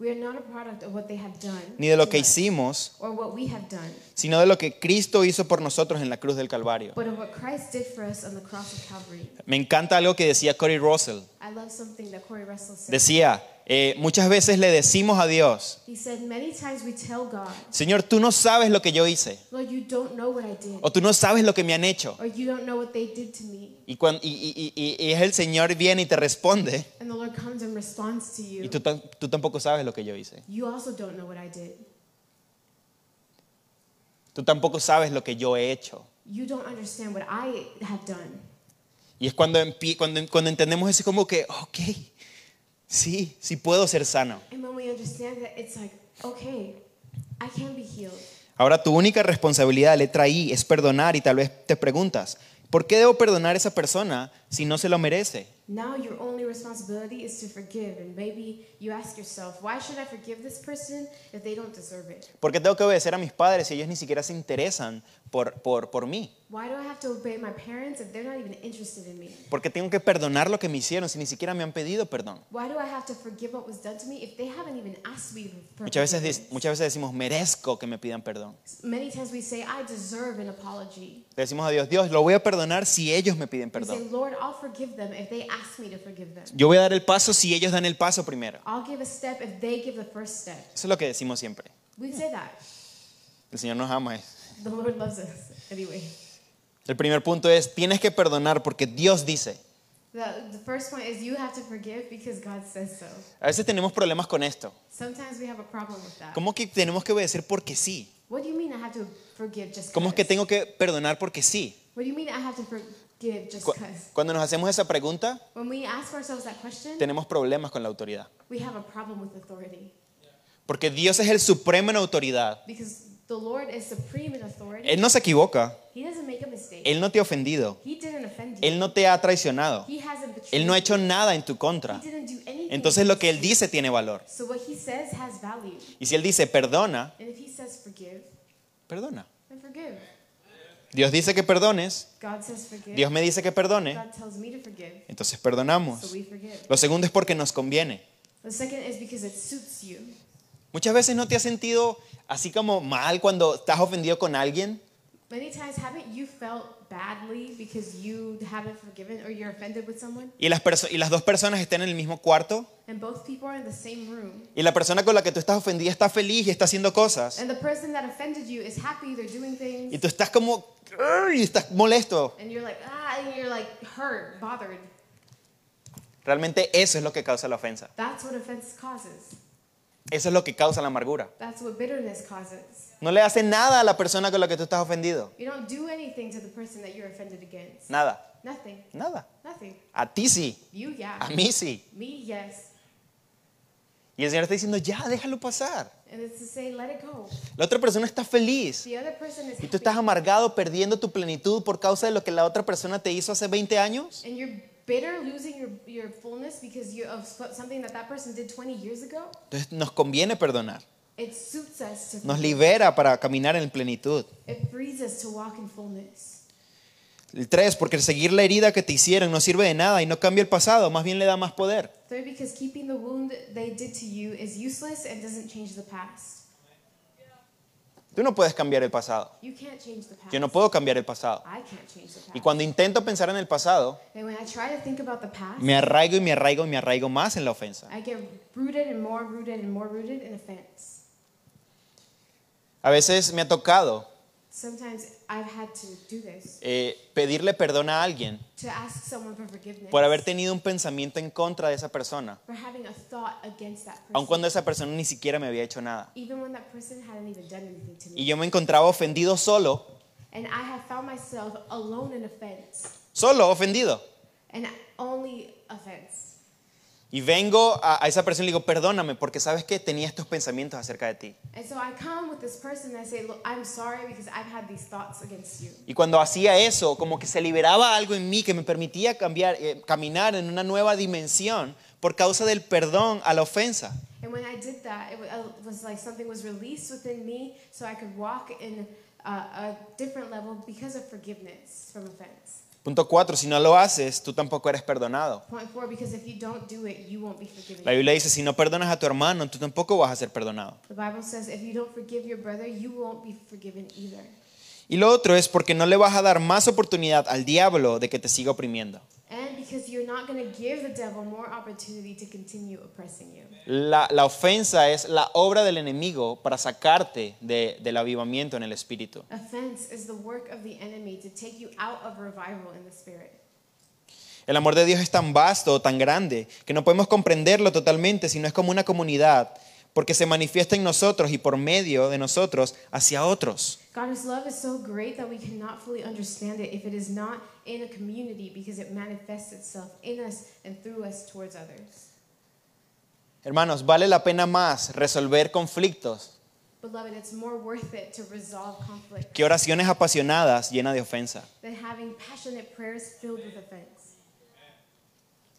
We are not a product of what they have done ni de lo que hicimos, or what we have done, sino de lo que Cristo hizo por nosotros en la cruz del Calvario. but of what Christ did for us on the cross of Calvary. Me encanta algo que decía Cory Russell. I love something that Corey Russell said. Decía, eh, muchas veces le decimos a Dios, He said, Many times we tell God, Señor, tú no sabes lo que yo hice, Lord, you don't know what I did, o tú no sabes lo que me han hecho. or you don't know what they did to me. Y, cuando, y, y- y- y es el Señor viene y te responde, And the Lord comes and responds to you. y tú, tam- tú tampoco sabes lo que yo hice. You also don't know what I did. Tú tampoco sabes lo que yo he hecho. You don't understand what I have done. Y es cuando, empie- cuando, cuando entendemos eso como que, ok, sí, sí puedo ser sano. Ahora tu única responsabilidad, letra I, es perdonar y tal vez te preguntas, ¿por qué debo perdonar a esa persona si no se lo merece? Now your only responsibility is to forgive. And maybe you ask yourself, why should I forgive this person if they don't deserve it? ¿Por qué tengo que obedecer a mis padres si ellos ni siquiera se interesan por, por, por mí? Why do I have to obey my parents if they're not even interested in me? ¿Por qué tengo que perdonar lo que me hicieron si ni siquiera me han pedido perdón? Why do I have to forgive what was done to me if they haven't even asked me for Muchas veces, muchas veces decimos, merezco que me pidan perdón. Many times we say, I deserve an apology. Le decimos a Dios, Dios, lo voy a perdonar si ellos me piden We say, perdón. Lord, I'll forgive them if they ask me to forgive them. Yo voy a dar el paso si ellos dan el paso primero. I'll give a step if they give the first step. Eso es lo que decimos siempre. We say that. El Señor nos ama. The Lord loves us anyway. El primer punto es, tienes que perdonar porque Dios dice. The, the first point is you have to forgive because God says so. A veces tenemos problemas con esto. Sometimes we have a problem with that. ¿Cómo que tenemos que obedecer porque sí? What do you mean I have to forgive just ¿Cómo es que tengo que perdonar porque sí? Cu-? Cuando nos hacemos esa pregunta, When we ask ourselves that question, tenemos problemas con la autoridad. we have a problem with authority. Porque Dios es el supremo en autoridad. Because the Lord is supreme in authority. Él no se equivoca. He doesn't make a mistake. Él no te ha ofendido. Él no te ha traicionado. Él no ha hecho nada en tu He contra. Entonces lo que Él dice tiene valor. So what he says has value. Y si Él dice perdona, And if he says forgive, perdona. Dios dice que perdones. Dios me dice que perdone. Entonces perdonamos. Lo segundo es porque nos conviene. Muchas veces no te has sentido así como mal cuando estás ofendido con alguien. Many times haven't you felt badly because you haven't forgiven or you're offended with someone? Y las, y las dos personas están en el mismo cuarto. And both people are in the same room. Y la persona con la que tú estás ofendida está feliz y está haciendo cosas. And the person that offended you is happy, they're doing Y things. tú estás como, y estás molesto. And you're like, ah, and you're like hurt, bothered. Realmente eso es lo que causa la ofensa. That's what offense causes. Eso es lo que causa la amargura. That's what bitterness causes. No le hace nada a la persona con la que tú estás ofendido. You don't do anything to the person that you're offended against. Nada, Nothing. nada. Nothing. A ti sí, You, yeah. a mí sí. Me, yes. Y el Señor está diciendo, ya, déjalo pasar. And it's to say, let it go. La otra persona está feliz. The other person is Y tú estás amargado, perdiendo tu plenitud por causa de lo que la otra persona te hizo hace 20 años. And you're bitter, losing your, your fullness because you of something that that person did 20 years ago. Entonces nos conviene perdonar. It suits us to. Nos libera para caminar en plenitud. It frees us to walk in fullness. El 3, porque seguir la herida que te hicieron no sirve de nada y no cambia el pasado, más bien le da más poder. Tú no puedes cambiar el pasado. You can't change the past. Yo no puedo cambiar el pasado. I can't change the past. Y cuando intento pensar en el pasado, me arraigo y me arraigo y me arraigo más en la ofensa. I get rooted and more rooted and more rooted in offense. A veces me ha tocado Sometimes I've had to do this eh, pedirle perdón a alguien to ask someone for forgiveness por haber tenido un pensamiento en contra de esa persona, for having a thought against that person, aun cuando esa persona ni siquiera me había hecho nada. even when that person hadn't even done anything to me. Y yo me encontraba ofendido solo, And I have found myself alone in offense, solo ofendido. and only offense. Y vengo a, a esa persona y le digo, perdóname, porque sabes que tenía estos pensamientos acerca de ti. Y cuando hacía eso, como que se liberaba algo en mí que me permitía cambiar, eh, caminar en una nueva dimensión por causa del perdón a la ofensa. And when I did that, it wa- it was like something was released within me so I could walk in a, a different level because of forgiveness from offense. Punto cuatro, si no lo haces, tú tampoco eres perdonado. Four, do it. La Biblia dice, si no perdonas a tu hermano, tú tampoco vas a ser perdonado. The Bible says if you don't forgive your brother, you won't be forgiven either. Y lo otro es porque no le vas a dar más oportunidad al diablo de que te siga oprimiendo. And because you're not going to give the devil more opportunity to continue oppressing you. La, la ofensa es la obra del enemigo para sacarte de- del avivamiento en el espíritu. Offense is the work of the enemy to take you out of revival in the spirit. El amor de Dios es tan vasto, tan grande, que no podemos comprenderlo totalmente si no es como una comunidad, porque se manifiesta en nosotros y por medio de nosotros hacia otros. God's love is so great that we cannot fully understand it if it is not in a community because it manifests itself in us and through us towards others. Hermanos, vale la pena más resolver conflictos Beloved, it's more worth it to resolve conflict que oraciones apasionadas llenas de ofensa. than having passionate prayers filled with offense.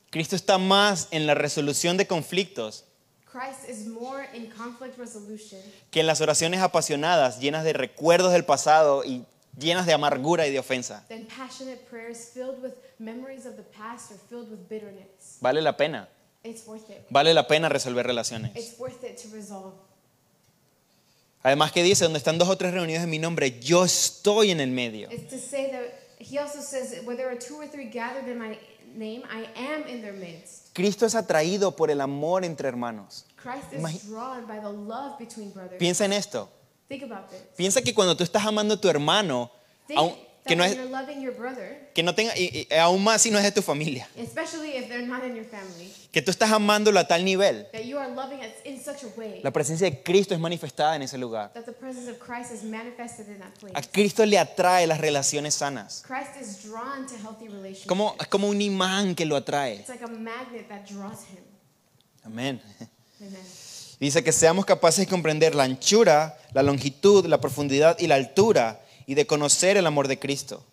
Cristo está más en la resolución de conflictos Christ is more in conflict resolution que en las oraciones apasionadas llenas de recuerdos del pasado y llenas de amargura y de ofensa. than passionate prayers filled with memories of the past or filled with bitterness. Vale la pena. It's worth it. Vale la pena resolver relaciones. It's worth it to resolve. Además que dice, donde están dos o tres reunidos en mi nombre, yo estoy en el medio. Name, I am in their midst. Cristo es atraído por el amor entre hermanos. Christ is drawn by the love between brothers. Piensa en esto. Think about this. Piensa que cuando tú estás amando a tu hermano, Think aun- que no es, que no tenga, y- y aún más si no es de tu familia, que tú estás amándolo a tal nivel, la presencia de Cristo es manifestada en ese lugar. A Cristo le atrae las relaciones sanas. Como, es como un imán que lo atrae. Amén. Dice que seamos capaces de comprender la anchura, la longitud, la profundidad y la altura y de conocer el amor de Cristo.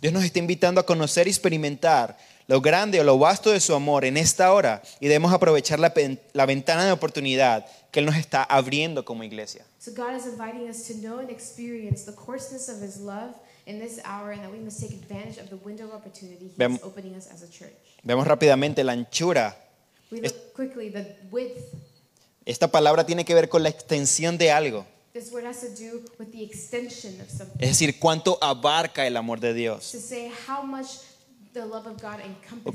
Dios nos está invitando a conocer y experimentar lo grande o lo vasto de su amor en esta hora y debemos aprovechar la, la ventana de oportunidad que Él nos está abriendo como iglesia. So God is inviting us to know and experience the coarseness of his love in this hour and that we must take advantage of the window of opportunity he Vem- is opening us as a church. Vemos rápidamente la anchura. We look quickly, the width. Esta palabra tiene que ver con la extensión de algo. This word has to do with the extension of something. Es decir, cuánto abarca el amor de Dios.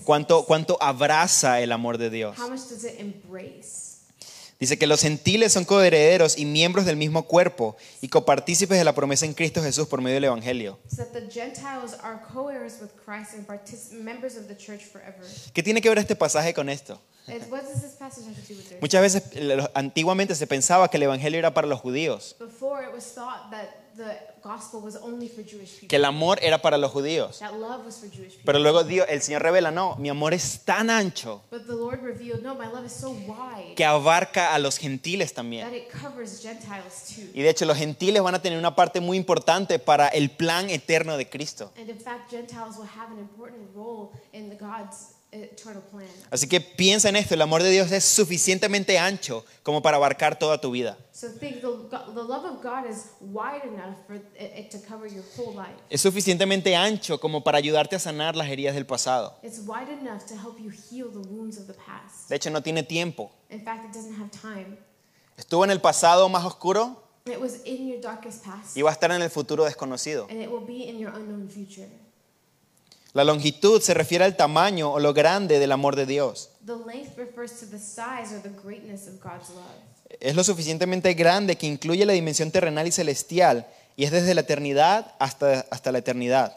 Cuánto, cuánto abraza el amor de Dios. How much does it embrace? Dice que los gentiles son coherederos y miembros del mismo cuerpo y copartícipes de la promesa en Cristo Jesús por medio del Evangelio. ¿Qué tiene que ver este pasaje con esto? Muchas veces, antiguamente se pensaba que el Evangelio era para los judíos, que el amor era para los judíos. Pero luego Dios, el Señor revela, no, mi amor es tan ancho que abarca a los gentiles también. Y de hecho los gentiles van a tener una parte muy importante para el plan eterno de Cristo. Plan. Así que piensa en esto, el amor de Dios es suficientemente ancho como para abarcar toda tu vida. So think the, go- the love of God is wide enough for it, it to cover your whole life. Es suficientemente ancho como para ayudarte a sanar las heridas del pasado. It's wide enough to help you heal the wounds of the past. De hecho, no tiene tiempo. In fact, it doesn't have time. Estuvo en el pasado más oscuro It was in your darkest past, y va a estar en el futuro desconocido. and it will be in your unknown future. La longitud se refiere al tamaño o lo grande del amor de Dios. Es lo suficientemente grande que incluye la dimensión terrenal y celestial y es desde la eternidad hasta, hasta la eternidad.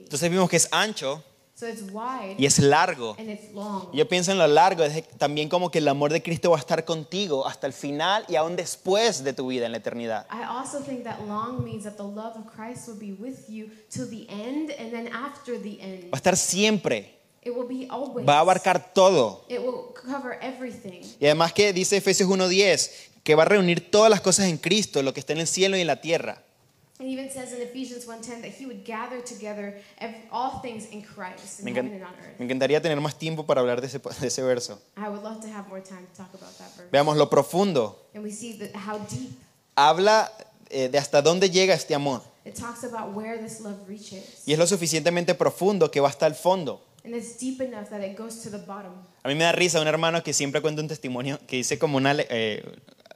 Entonces vimos que es ancho So it's wide y es largo. and it's long. Yo pienso en lo largo, es también como que el amor de Cristo va a estar contigo hasta el final y aún después de tu vida en la eternidad. I also think that long means that the love of Christ will be with you till the end and then after the end. Va a estar siempre, It will be always. va a abarcar todo. It will cover everything. Y además que dice Efesios 1.10 que va a reunir todas las cosas en Cristo, lo que está en el cielo y en la tierra. It even says in Ephesians 1:10 that he would gather together all things in Christ in Me, encan- and on earth. me encantaría tener más tiempo para hablar de ese, de ese verso. I would love to have more time to talk about that verse. Veamos lo profundo. And we see that how deep Habla eh, de hasta dónde llega este amor. it talks about where this love reaches. Y es lo suficientemente profundo que va hasta el fondo. And it's deep enough that it goes to the bottom. A mí me da risa un hermano que siempre cuenta un testimonio que dice como una, eh,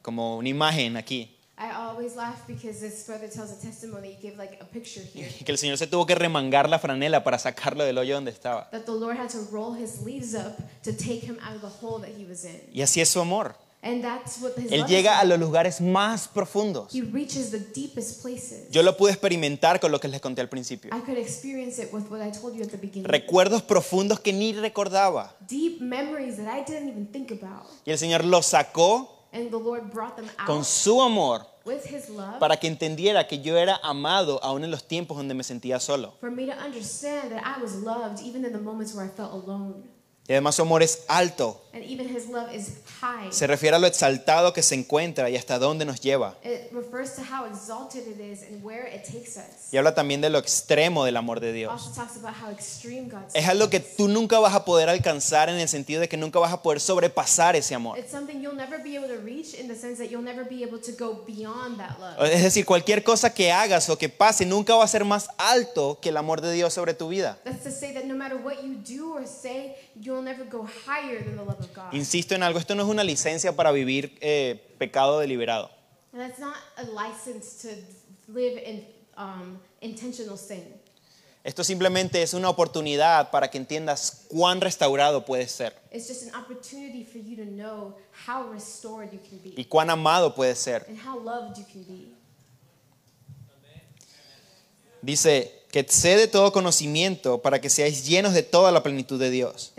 como una imagen aquí. I always laugh because this brother tells a testimony. He gave like a picture here Que el Señor se tuvo que remangar la franela para sacarlo del hoyo donde estaba. that the Lord had to roll his sleeves up to take him out of the hole that he was in. Y así es su amor. And that's what his Él love llega is a los lugares más profundos. He reaches the deepest places. Yo lo pude experimentar con lo que les conté al principio. I could experience it with what I told you at the beginning. Recuerdos profundos que ni recordaba. Deep memories that I didn't even think about. Y el Señor los sacó And the Lord brought them out con su amor with his love para que entendiera que yo era amado aún en los tiempos donde me sentía solo. for me to understand that I was loved even in the moments where I felt alone. Y además su amor es alto. And even his love is high. Se refiere a lo exaltado que se encuentra y hasta dónde nos lleva. Y habla también de lo extremo del amor de Dios. Es algo que tú nunca vas a poder alcanzar en el sentido de que nunca vas a poder sobrepasar ese amor. It's something you'll never be able to reach in the sense that you'll never be able to go beyond that love. Es decir, cualquier cosa que hagas o que pase nunca va a ser más alto que el amor de Dios sobre tu vida. That's to say that no matter what you do or say, you'll will never go higher than the love of God. Insisto en algo, esto no es una licencia para vivir eh, pecado deliberado. And that's not a license to live in um, intentional sin. Esto simplemente es una oportunidad para que entiendas cuán restaurado puedes ser It's just an opportunity for you to know how restored you can y be cuán amado puedes ser. and how loved you can be. Dice que excede todo conocimiento para que seáis llenos de toda la plenitud de Dios.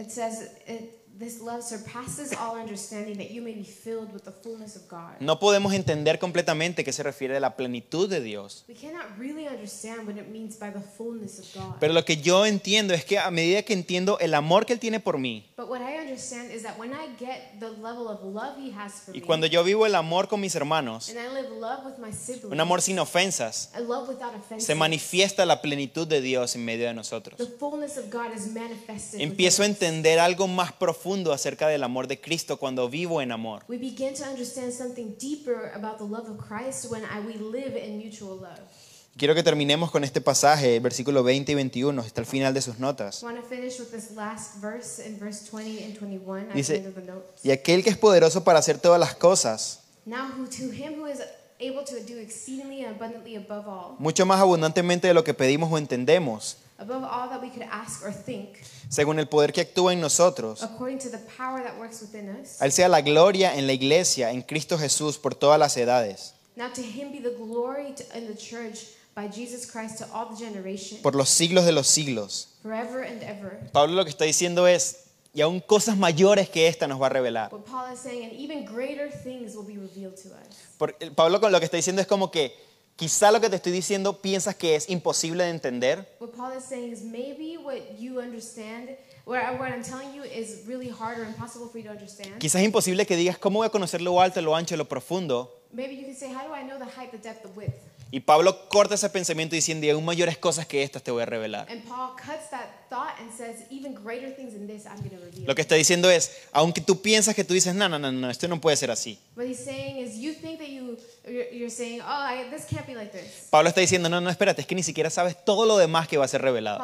This love surpasses all understanding that you may be filled with the fullness of God. No podemos entender completamente qué se refiere a la plenitud de Dios. We cannot really understand what it means by the fullness of God. Pero lo que yo entiendo es que a medida que entiendo el amor que Él tiene por mí, But what I understand is that when I get the level of love He has for y me, cuando yo vivo el amor con mis hermanos, and I live love with my siblings, un amor sin ofensas, a love without offense, se manifiesta la plenitud de Dios en medio de nosotros. the fullness of God is manifested. Empiezo a entender algo más profundo acerca del amor de Cristo cuando vivo en amor. We begin to understand something deeper about the love of Christ when I, we live in mutual love. Quiero que terminemos con este pasaje, versículo 20 y 21, hasta el final de sus notas. I want to finish with this last verse in verse 20 and 21 at the Dice, y aquel que es poderoso para hacer todas las cosas, mucho más abundantemente de lo que pedimos o entendemos, above all that we could ask or think, según el poder que actúa en nosotros, according to the power that works within us. a Él sea la gloria en la iglesia, en Cristo Jesús, por todas las edades, Now to him be the glory to, in the church by Jesus Christ to all the generations, por los siglos de los siglos. forever and ever. Pablo lo que está diciendo es, y aún cosas mayores que esta nos va a revelar. What Paul is saying, and even greater things will be revealed to us. Por- Pablo con lo que está diciendo es como que quizá lo que te estoy diciendo piensas que es imposible de entender, What Paul is saying is maybe what you understand, what, I, what I'm telling you is really hard or impossible for you to understand. quizás es imposible que digas cómo voy a conocer lo alto, lo ancho, lo profundo. Maybe you can say, how do I know the height, the depth, the width? Y Pablo corta ese pensamiento diciendo, y aún mayores cosas que estas te voy a revelar. And Paul cuts that Lo que está diciendo es, aunque tú piensas que tú dices, no, no, no, no, esto no puede ser así. What he's saying is, you think that you, you're, you're saying, oh, I, this can't be like this. Pablo está diciendo, no, no, espérate, es que ni siquiera sabes todo lo demás que va a ser revelado.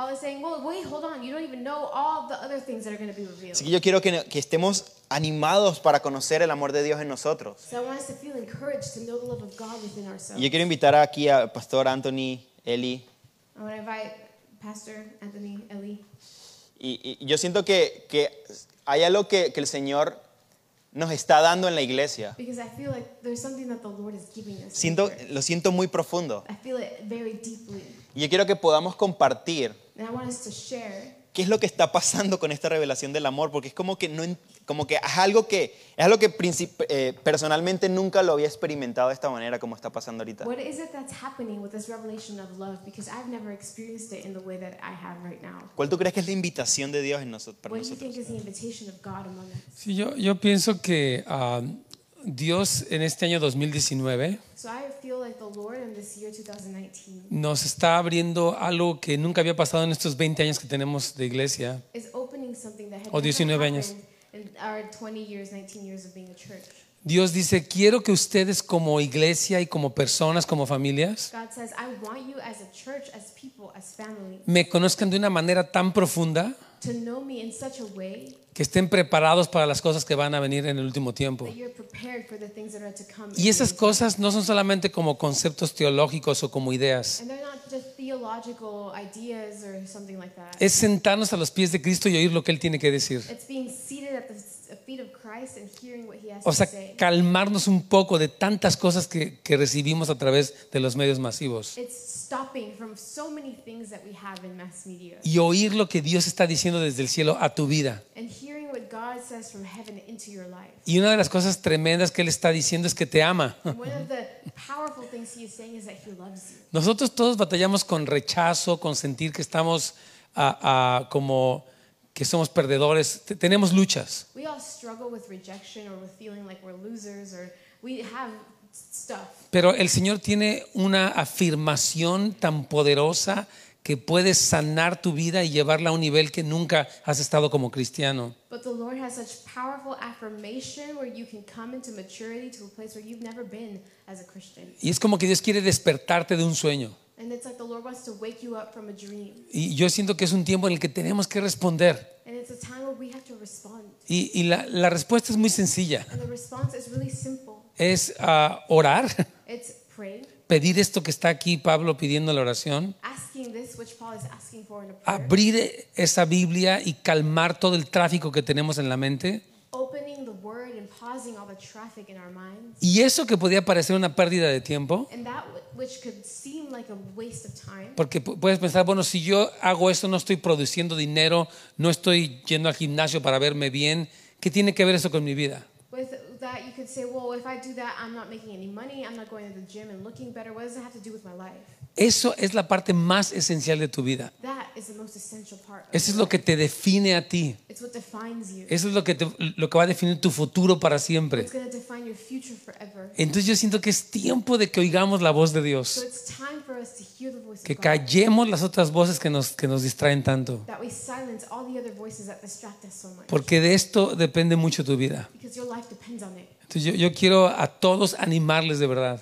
Así que yo quiero que, que estemos animados para conocer el amor de Dios en nosotros. So I want us to feel encouraged to know the love of God within ourselves. Y yo quiero invitar aquí al pastor Anthony, Eli, Pastor Anthony Ellie. y, y yo siento que, que hay algo que, que el Señor nos está dando en la iglesia. Siento, lo siento muy profundo. I feel it very deeply. Y yo quiero que podamos compartir Qué es lo que está pasando con esta revelación del amor, porque es como que no, como que es algo que es algo que eh, personalmente nunca lo había experimentado de esta manera como está pasando ahorita. what is it that's happening with this revelation of love because I've never experienced it in the way that I have right now. ¿Cuál tú crees que es la invitación de Dios en noso- para What do you nosotros? think is the invitation of God among us? Sí, yo, yo pienso que ah, Dios en este año 2019 So I feel like the Lord in this year 2019 nos está abriendo algo que nunca había pasado en estos 20 años que tenemos de iglesia. O never 19 años. happened in our 20 years, 19 years of being a church. Dios dice, quiero que ustedes como iglesia y como personas, como familias, me conozcan de una manera tan profunda to know me in such a way que estén preparados para las cosas que van a venir en el último tiempo. that you're prepared for the things that are to come. in Y esas cosas no son solamente como conceptos teológicos o como ideas. And they're not just theological ideas or something like that. Es sentarnos a los pies de Cristo y oír lo que Él tiene que decir. O sea, calmarnos un poco de tantas cosas que, que recibimos a través de los medios masivos. Y oír lo que Dios está diciendo desde el cielo a tu vida. and hearing what God says from heaven into your life. Y una de las cosas tremendas que Él está diciendo es que te ama. Nosotros todos batallamos con rechazo, con sentir que estamos como que somos perdedores. Te- tenemos luchas. We all struggle with rejection or with feeling like we're losers or we have stuff. Pero el Señor tiene una afirmación tan poderosa que puede sanar tu vida y llevarla a un nivel que nunca has estado como cristiano. But the Lord has such powerful affirmation where you can come into maturity to a place where you've never been as a Christian. Y es como que Dios quiere despertarte de un sueño. And it's like the Lord wants to wake you up from a dream. Y yo siento que es un tiempo en el que tenemos que responder. And it's a time where we have to respond. Y, y la, la respuesta es muy sencilla. And the response is really simple. Es ah, orar, pray, pedir esto que está aquí Pablo pidiendo la oración, asking this, which Paul is asking for in a prayer. abrir esa Biblia y calmar todo el tráfico que tenemos en la mente. Opening the word and pausing all the traffic in our minds. Y eso que podía parecer una pérdida de tiempo, And that wh- which could seem like a waste of time. porque pu- puedes pensar, bueno, si yo hago esto no estoy produciendo dinero, no estoy yendo al gimnasio para verme bien, ¿qué tiene que ver eso con mi vida? Eso es la parte más esencial de tu vida. Eso es lo que te define a ti. Eso es lo que, te- lo que va a definir tu futuro para siempre. Entonces yo siento que es tiempo de que oigamos la voz de Dios, que callemos las otras voces que nos, que nos distraen tanto, porque de esto depende mucho tu vida. Entonces yo, yo quiero a todos animarles de verdad,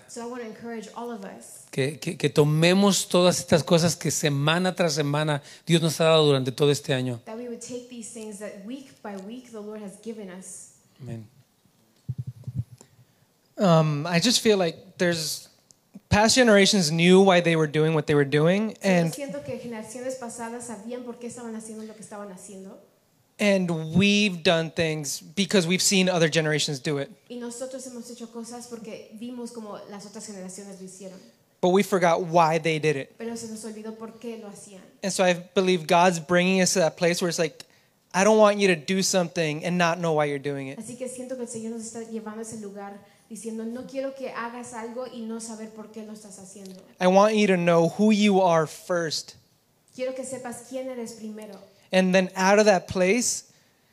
Que, que- que tomemos todas estas cosas que semana tras semana Dios nos ha dado durante todo este año. that we would take these things that week by week the Lord has given us. Amén. Um, I just feel like there's past generations knew why they were doing what they were doing, and siento que generaciones pasadas sabían por qué estaban haciendo lo que estaban haciendo. and we've done things because we've seen other generations do it, Y nosotros hemos hecho cosas porque vimos como las otras generaciones lo hicieron. but we forgot why they did it. Pero se nos olvidó por qué lo hacían. And so I believe God's bringing us to that place where it's like, I don't want you to do something and not know why you're doing it. Así que siento que el Señor nos está llevando a ese lugar diciendo, no quiero que hagas algo y no saber por qué lo estás haciendo. I want you to know who you are first, Quiero que sepas quién eres primero. and then out of that place,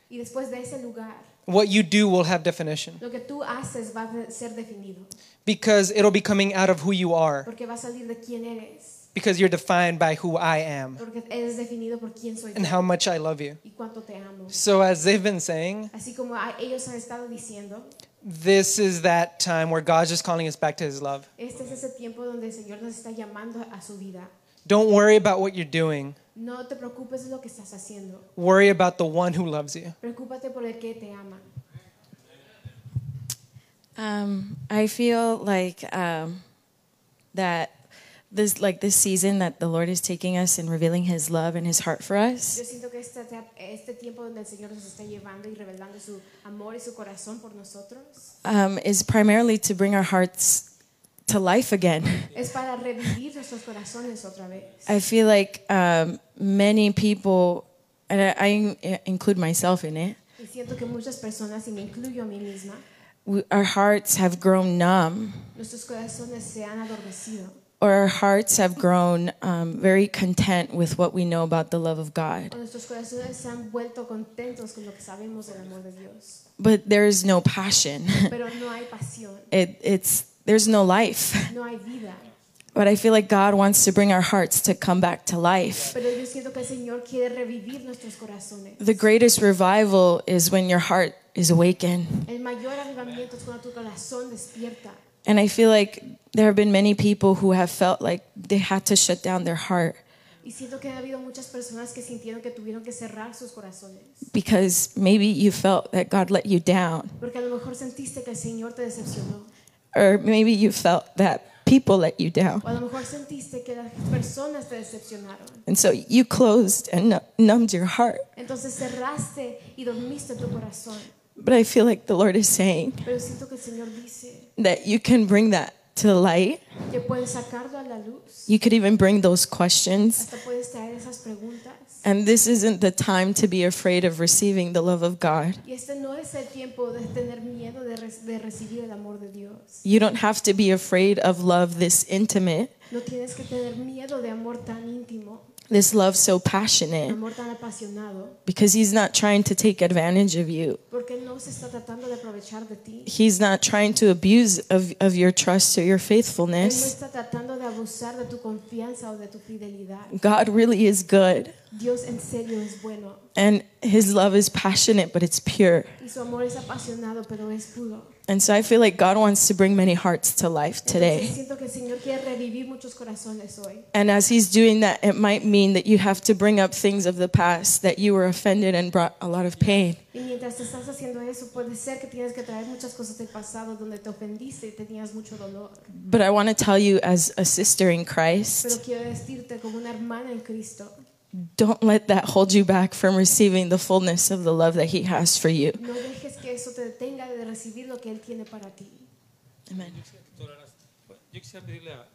Y después de ese lugar, what you do will have definition lo que tú haces va a ser definido. Because it'll be coming out of who you are Porque va a salir de quién eres. because you're defined by who I am Porque eres definido por quién soy and yo how much I love you. y cuánto te amo. So as they've been saying, Así como ellos han estado diciendo, this is that time where God's just calling us back to his love. este es ese tiempo donde el Señor nos está llamando a su vida. Don't worry about what you're doing. No te preocupes de lo que estás haciendo. Worry about the one who loves you. Preocúpate por el que te ama. Um, I feel like um, that this, like this season, that the Lord is taking us and revealing His love and His heart for Yo us. siento que este, este tiempo donde el Señor nos está llevando y revelando su amor y su corazón por nosotros Um, is primarily to bring our hearts to life again. es para revivir nuestros corazones otra vez. I feel like um, many people, and I, I include myself in it, Y siento que muchas personas, y me incluyo a mí misma, we, our hearts have grown numb, nuestros corazones se han adormecido. or our hearts have grown um, very content with what we know about the love of God. O nuestros corazones se han vuelto contentos con lo que sabemos del amor de Dios. But there is no passion. Pero no hay it, it's there's no life. no hay vida. But I feel like God wants to bring our hearts to come back to life. Pero yo que el Señor quiere revivir nuestros corazones. The greatest revival is when your heart is awakened. El mayor avivamiento es cuando tu corazón despierta. And I feel like there have been many people who have felt like they had to shut down their heart Y siento que ha habido muchas personas que sintieron que tuvieron que cerrar sus corazones. because maybe you felt that God let you down, Porque a lo mejor sentiste que el Señor te decepcionó. or maybe you felt that people let you down. O a lo mejor sentiste que las personas te decepcionaron. And so you closed and nu- numbed your heart. Entonces cerraste y dormiste tu corazón. But I feel like the Lord is saying Pero siento que el Señor dice that you can bring that to the light. que puedes sacarlo a la luz. You could even bring those questions. Hasta puedes traer esas preguntas. And this isn't the time to be afraid of receiving the love of God. Y este no es el tiempo de tener miedo de, re- de recibir el amor de Dios. You don't have to be afraid of love this intimate, No tienes que tener miedo de amor tan íntimo, this love so de passionate, amor tan apasionado, because He's not trying to take advantage of you. porque no se está tratando de aprovechar de ti. He's not trying to abuse of, of your trust or your Él no faithfulness. está tratando de abusar de tu confianza o de tu fidelidad. God really is good, Dios en serio es bueno and His love is passionate, but it's pure. Y su amor es apasionado, pero es puro. And so I feel like God wants to bring many hearts to life Entonces, today. siento que el Señor quiere revivir muchos corazones hoy. And as He's doing that, it might mean that you have to bring up things of the past that you were offended and brought a lot of pain. Y mientras estás haciendo eso, puede ser que tienes que traer muchas cosas del pasado donde te ofendiste y tenías mucho dolor. But I want to tell you, as a sister in Pero Christ, quiero decirte como una hermana en Cristo, don't let that hold you back from receiving the fullness of the love that He has for you. Que eso te detenga de recibir lo que Él tiene para ti. Amen. Yo quisiera pedirle a...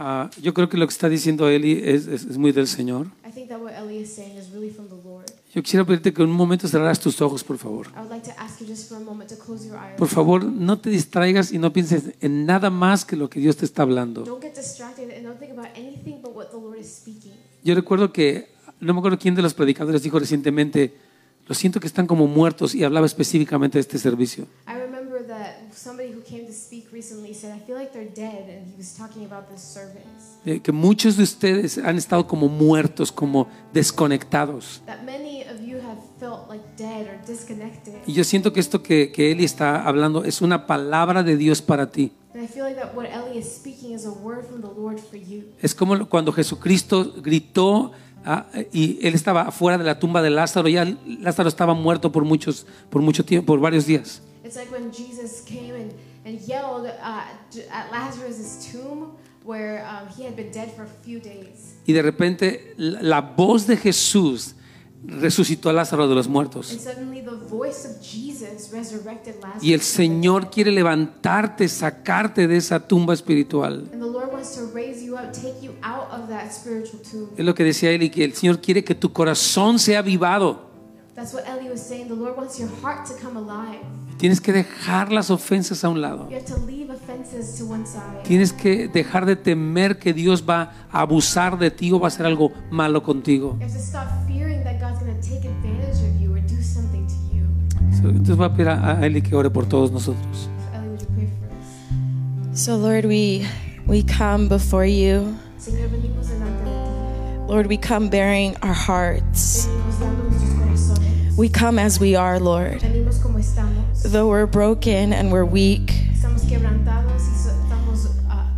Ah, yo creo que lo que está diciendo Eli es, es- es muy del Señor. I think that what Ellie is saying is really from the Lord. Yo quisiera pedirte que en un momento cerraras tus ojos, por favor. I would like to ask you just for a moment to close your eyes. Por favor, no te distraigas y no pienses en nada más que lo que Dios te está hablando. Don't get Yo recuerdo que, no me acuerdo quién de los predicadores dijo recientemente, lo siento que están como muertos y hablaba específicamente de este servicio. I remember that somebody who came to speak recently said, I feel like they're dead, and he was talking about this service. Eh, que muchos de ustedes han estado como muertos, como desconectados. That many of you have felt like dead or disconnected. Y yo siento que esto que, que Eli está hablando es una palabra de Dios para ti. And I feel like that what Ellie is speaking is a word from the Lord for you. Es como cuando Jesucristo gritó ah, y él estaba afuera de la tumba de Lázaro. Ya Lázaro estaba muerto por muchos, por mucho tiempo, por varios días. It's like when Jesus came and, and yelled uh, at Lazarus' tomb where um, he had been dead for a few days. Y de repente la, la voz de Jesús resucitó a Lázaro de los muertos. Y el Señor quiere levantarte, sacarte de esa tumba espiritual. Es lo que decía Eli, que el Señor quiere que tu corazón sea avivado. That's what Ellie was saying. The Lord wants your heart to come alive. Tienes que dejar las ofensas a un lado. You have to leave offenses to one side. Tienes que dejar de temer que Dios va a abusar de ti o va a hacer algo malo contigo. You have to stop fearing that God's going to take advantage of you or do something to you. So, Entonces voy a pedir a Eli que ore por todos nosotros. So Ellie, would you pray for us? So, Lord, we, we come before you. Señor, venimos delante de Lord, we come bearing our hearts. Venimos dando nuestros corazones. We come as we are, Lord. Venimos como estamos. Though we're broken and we're weak, Estamos quebrantados y so- estamos ah,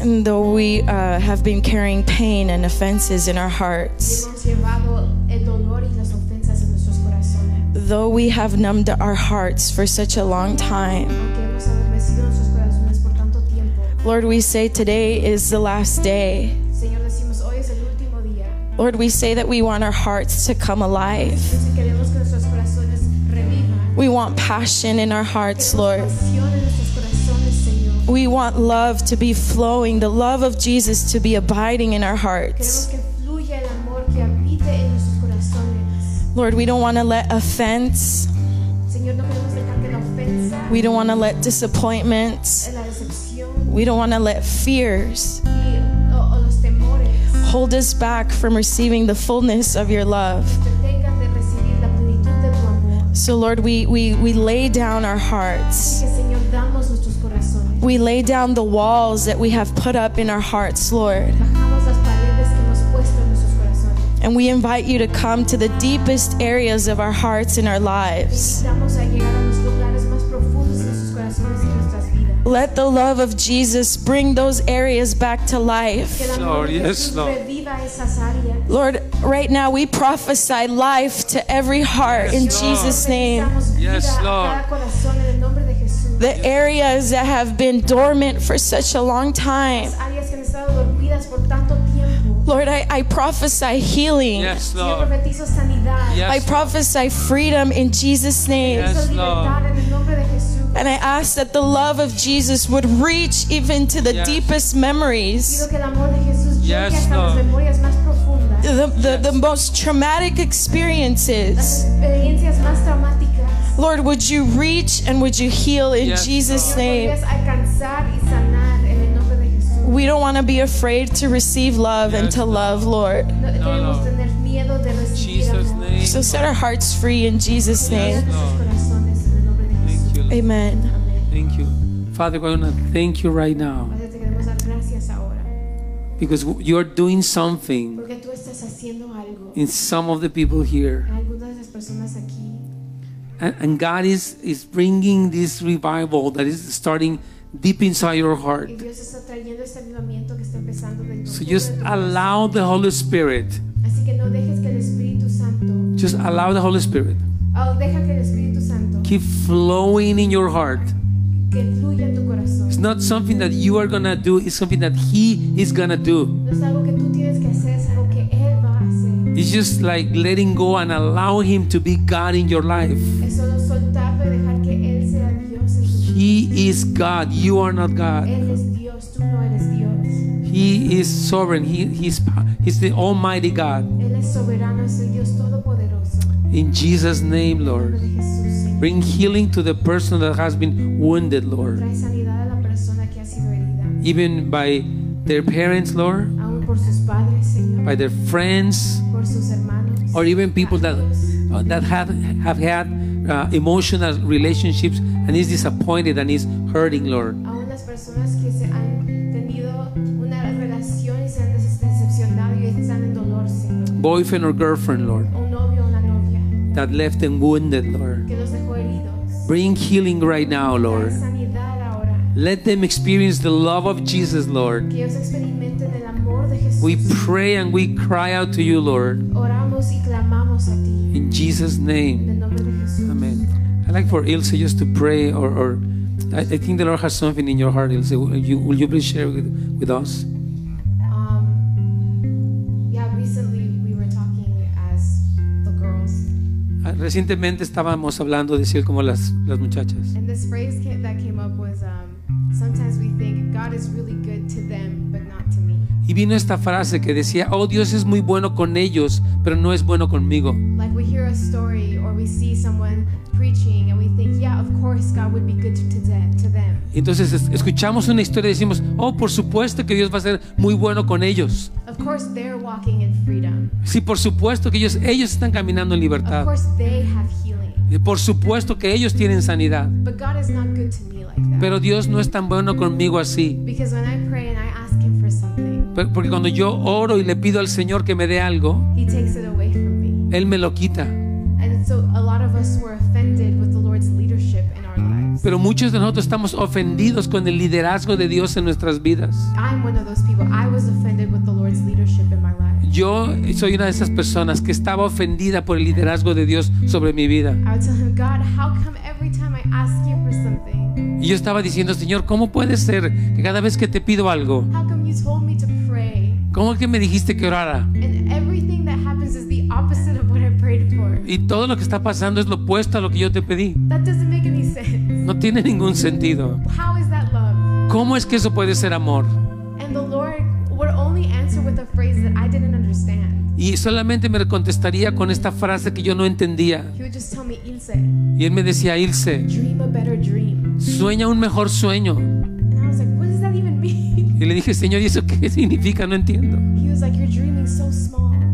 and though we uh, have been carrying pain and offenses in our hearts, hemos llevado el dolor y las ofensas en nuestros corazones. though we have numbed our hearts for such a long time, Aunque hemos adormecido nuestros corazones por tanto tiempo. Lord, we say today is the last day. Lord, we say that we want our hearts to come alive. Entonces queremos que nuestros corazones revivan. We want passion in our hearts, Lord. pasión en nuestros corazones, Señor. We want love to be flowing, the love of Jesus to be abiding in our hearts. que fluya el amor que habite en nuestros corazones. Lord, we don't want to let offense, Señor, no queremos dejar que la ofensa, we don't want to let decepción we don't want to let fears hold us back from receiving the fullness of your love. So, Lord, we, we, we lay down our hearts. We lay down the walls that we have put up in our hearts, Lord. And we invite you to come to the deepest areas of our hearts and our lives. Let the love of Jesus bring those areas back to life. Que el amor Lord, yes, Lord. reviva esas áreas. Lord, right now we prophesy life to every heart in Lord. Jesus' name. Yes, Lord. cada corazón en el nombre de Jesús. The areas that have been dormant for such a long time. Las áreas que han estado dormidas por tanto tiempo. Lord, I, I prophesy healing. Yes, Lord. profetizo sanidad. Yes, I prophesy freedom in Jesus' name. Yes. Profetizo And I ask that the love of Jesus would reach even to the Yes. deepest memories, Pido que el amor de Jesús llegue Yes, Lord. memorias más profundas. the, the, the most traumatic experiences. experiencias más traumáticas. Lord, would you reach and would you heal in Yes, Jesus' Señor, name? podrías alcanzar y sanar en el nombre de Jesús. We don't want to be afraid to receive love and Yes, to love, Lord. No no. tener miedo de recibir Jesus' name. So set our hearts free in Jesus' name. nuestros Amen. Amén. Thank you. Father, we want to thank you right now Padre, te queremos dar gracias ahora. because you're doing something Porque tú estás es haciendo algo in some of the people here. en algunas de las personas aquí. And, and God is, is bringing this revival that is starting deep inside your heart. Y Dios está trayendo este avivamiento que está empezando del So profundo just de tu corazón. allow the Holy Spirit, Así que no dejes que el Espíritu Santo, just allow the Holy Spirit, oh, deja que el Espíritu Santo keep flowing in your heart. que fluya en tu corazón. It's not something that you are gonna do, it's something that He is gonna do. No es algo que tú tienes que hacer, es algo que Él va a hacer. It's just like letting go and allow Him to be God in your life. Es solo soltarlo y dejar que Él sea Dios en tu vida. He is God, you are not God. Él es Dios, tú no eres Dios. He is sovereign, he, he's, he's the Almighty God. Él es soberano, es el Dios todopoderoso. In Jesus' name, En Lord. nombre de Jesús, Señor. Bring healing to the person that has been wounded, Lord. Trae sanidad a la persona que ha sido herida. Even by their parents, Lord, Aún por sus padres, Señor. by their friends, Por sus hermanos. or even people that, uh, that have, have had uh, emotional relationships and is disappointed and is hurting, Lord. Aún las personas que se han tenido una relación y se han des- decepcionado y están en dolor, Señor. Boyfriend or girlfriend, Lord, that left them wounded, Lord. que los dejó heridos. Bring healing right now, Lord. Let them experience the love of Jesus, Lord. Que ellos experimenten el amor de Jesús. We pray and we cry out to you, Lord. Oramos y clamamos a ti. In Jesus' name. el nombre de Jesús. Amen. I'd like for Ilse just to pray, or, or I, I think the Lord has something in your heart, Ilse. Will you, will you please share with, with us? Recientemente estábamos hablando, decir, como las, las muchachas. and this phrase that came up was um, sometimes we think God is really good to them, but. Y vino esta frase que decía, oh Dios es muy bueno con ellos, pero no es bueno conmigo. Like we hear a story or we see someone preaching and we think, yeah, of course God would be good to, to them. To them. Y Entonces es- escuchamos una historia y decimos, oh, por supuesto que Dios va a ser muy bueno con ellos. Of course they're walking in freedom. Sí, por supuesto que ellos, ellos están caminando en Of libertad. course they have healing. Y Por supuesto que ellos tienen sanidad. But God is not good to me like that. Pero Dios no es tan bueno conmigo así. Because when I pray and I ask Him for something, Porque cuando yo oro y le pido al Señor que me dé algo, He takes it away from me. Él me lo quita. And so a lot of us were offended with the Lord's leadership in our lives. Pero muchos de nosotros estamos ofendidos con el liderazgo de Dios en nuestras vidas. I'm one of those people. I was offended with the Lord's leadership in my life. Yo soy una de esas personas que estaba ofendida por el liderazgo de Dios sobre mi vida. Y yo estaba diciendo, Señor, ¿cómo puede ser que cada vez que te pido algo, how come you told me to pray? cómo que me dijiste que orara? Y todo lo que está pasando es lo opuesto a lo que yo te pedí. That doesn't make any sense. No tiene ningún sentido. ¿Cómo es que eso puede ser amor? Y solamente me contestaría con esta frase que yo no entendía. Me, Y él me decía, Ilse, sueña un mejor sueño. Y le dije, Señor, ¿y eso qué significa? No entiendo. Like, so.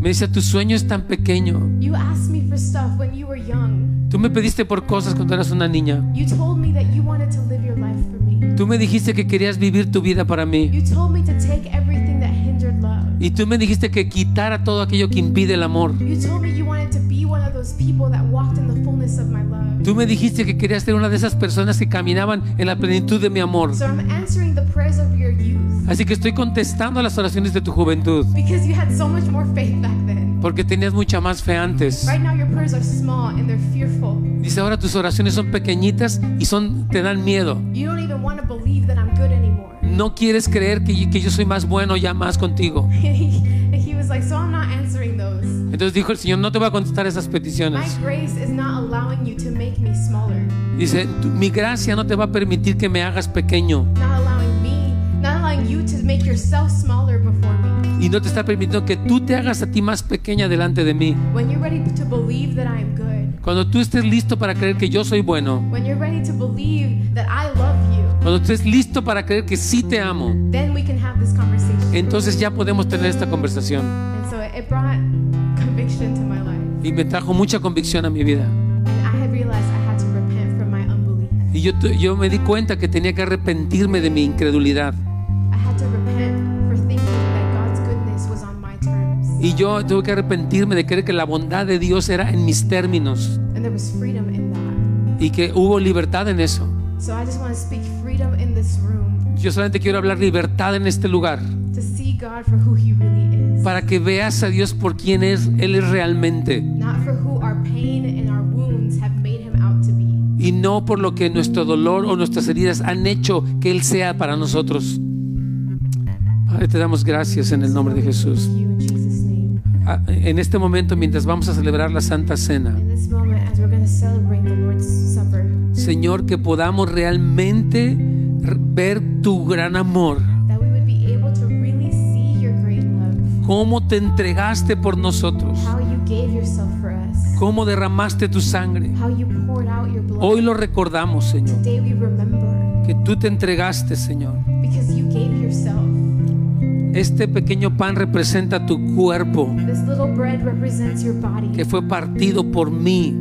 Me decía, tu sueño es tan pequeño. Tú me pediste por cosas cuando eras una niña. Tú me dijiste que querías vivir tu vida para mí. You told me to take love. Y tú me dijiste que quitara todo aquello que impide el amor. You told me you wanted to be one of those people that walked in the fullness of my love. Tú me dijiste que querías ser una de esas personas que caminaban en la plenitud de mi amor. So I'm answering the prayers of your youth Así que estoy contestando las oraciones de tu juventud. because you had so much more faith back then. Porque tenías mucha más fe antes. Right now your prayers are small and they're fearful. Dice ahora tus oraciones son pequeñitas y son te dan miedo. You don't even want to No quieres creer que, yo- que yo soy más bueno ya más contigo. Entonces dijo el Señor, no te voy a contestar esas peticiones. Dice, "Tu- mi gracia no te va a permitir que me hagas pequeño. Y no te está permitiendo que tú te hagas a ti más pequeña delante de mí. Cuando tú estés listo para creer que yo soy bueno. when you're ready to believe that I love you, Cuando estés listo para creer que sí te amo. then we can have this conversation. Entonces ya podemos tener esta conversación. And so it brought conviction to my life. Y me trajo mucha convicción a mi vida. Y yo, yo me di cuenta que tenía que arrepentirme de mi incredulidad. I had to repent for thinking that God's goodness was on my terms. Y yo tuve que arrepentirme de creer que la bondad de Dios era en mis términos And there was freedom in that. y que hubo libertad en eso. So I just want to speak Yo solamente quiero hablar libertad en este lugar to see God for who He really is. para que veas a Dios por quien es Él es realmente Not for who our pain and our wounds have made Him out to be. y no por lo que nuestro dolor o nuestras heridas han hecho que Él sea para nosotros. Padre, te damos gracias en el nombre de Jesús. Ah, En este momento, mientras vamos a celebrar la Santa Cena, Señor, que podamos realmente ver tu gran amor, cómo te entregaste por nosotros, how you gave yourself for us, cómo derramaste tu sangre. Hoy lo recordamos, Señor, que tú te entregaste, Señor. because you gave yourself. Este pequeño pan representa tu cuerpo This little bread represents your body. que fue partido por mí,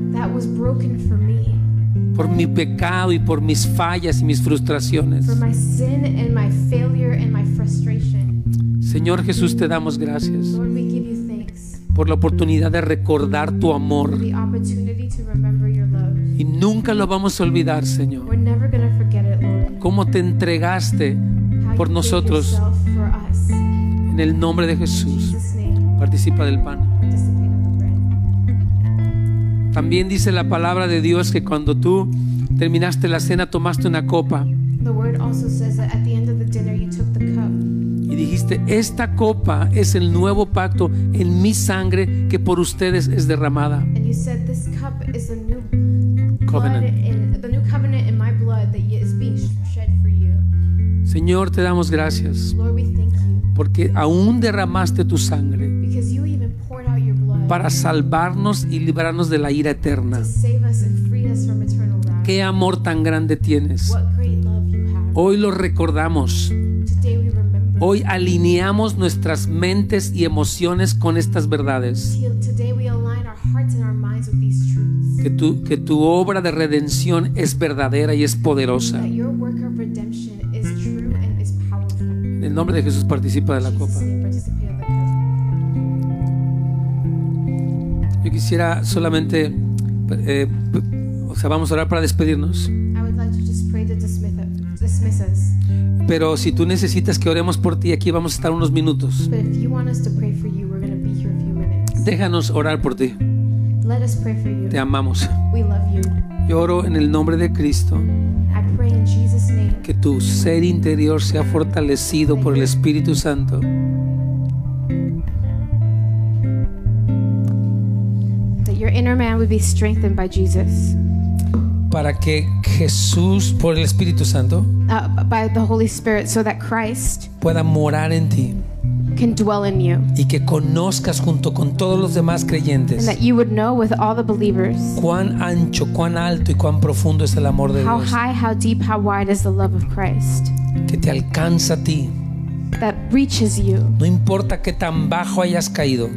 por mi pecado y por mis fallas y mis frustraciones. for my sin and my failure and my frustration. Señor Jesús, te damos gracias Lord, we give you thanks por la oportunidad de recordar tu amor. Y nunca lo vamos a olvidar, Señor. We're never going to forget it, Lord. Cómo te entregaste por nosotros en el nombre de Jesús. Participa del pan. También dice la palabra de Dios que cuando tú terminaste la cena tomaste una copa. Y dijiste, esta copa es el nuevo pacto en mi sangre que por ustedes es derramada. Señor, te damos gracias Lord, we thank you. porque aún derramaste tu sangre para salvarnos y librarnos de la ira eterna. Qué amor tan grande tienes. Hoy lo recordamos. Hoy alineamos nuestras mentes y emociones con estas verdades. Que tu, que tu obra de redención es verdadera y es poderosa. En el nombre de Jesús participa de la copa. Yo quisiera solamente, eh, o sea, vamos a orar para despedirnos. Pero si tú necesitas que oremos por ti, aquí vamos a estar unos minutos. Déjanos orar por ti. Let us pray for you. Te amamos. We love you. Yo oro en el nombre de Cristo que tu ser interior sea fortalecido por el Espíritu Santo. Your inner man would be strengthened by Jesus, Para que Jesús, por el Espíritu Santo, uh, by the Holy Spirit, so that Christ pueda morar en ti can dwell in you. y que conozcas junto con todos los demás And creyentes that you would know with all the believers cuán ancho, cuán alto y cuán profundo es el amor de how Dios. high, how deep, how wide is the love of Christ Que te alcanza a ti. that reaches you. No importa qué tan bajo hayas caído,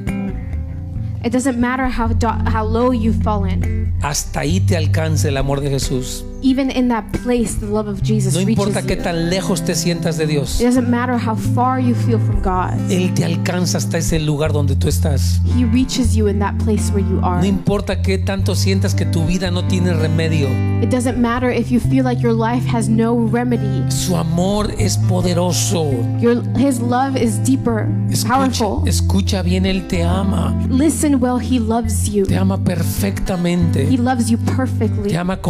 It doesn't matter how, how low you've fallen. hasta ahí te alcanza el amor de Jesús. Even in that place, the love of Jesus No importa qué tan lejos te sientas de Dios. It doesn't matter how far you feel from God. Él te alcanza hasta ese lugar donde tú estás. He reaches you in that place where you are. No importa qué tanto sientas que tu vida no tiene remedio. It doesn't matter if you feel like your life has no remedy. Su amor es poderoso. Your, his love is deeper, Escucha, powerful. escucha bien, Él te ama. Listen well, he loves you. Te ama He perfectamente. loves you perfectly. Te ama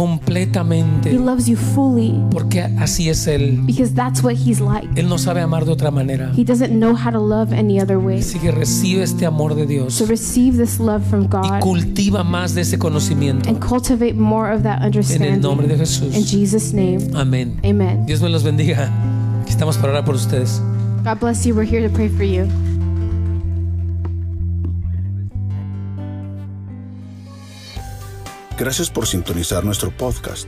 He loves you fully Porque así es Él. because that's what he's like. Él no sabe amar de otra manera. He doesn't know how to love any other way. Así que recibe este amor de Dios So receive this love from y God cultiva más de ese conocimiento. and cultivate more of that En el understanding. nombre de In Jesús. Jesus' name, Amén. amen. Dios me los bendiga. Aquí estamos para orar por ustedes. God bless you. We're here to pray for you. Gracias por sintonizar nuestro podcast.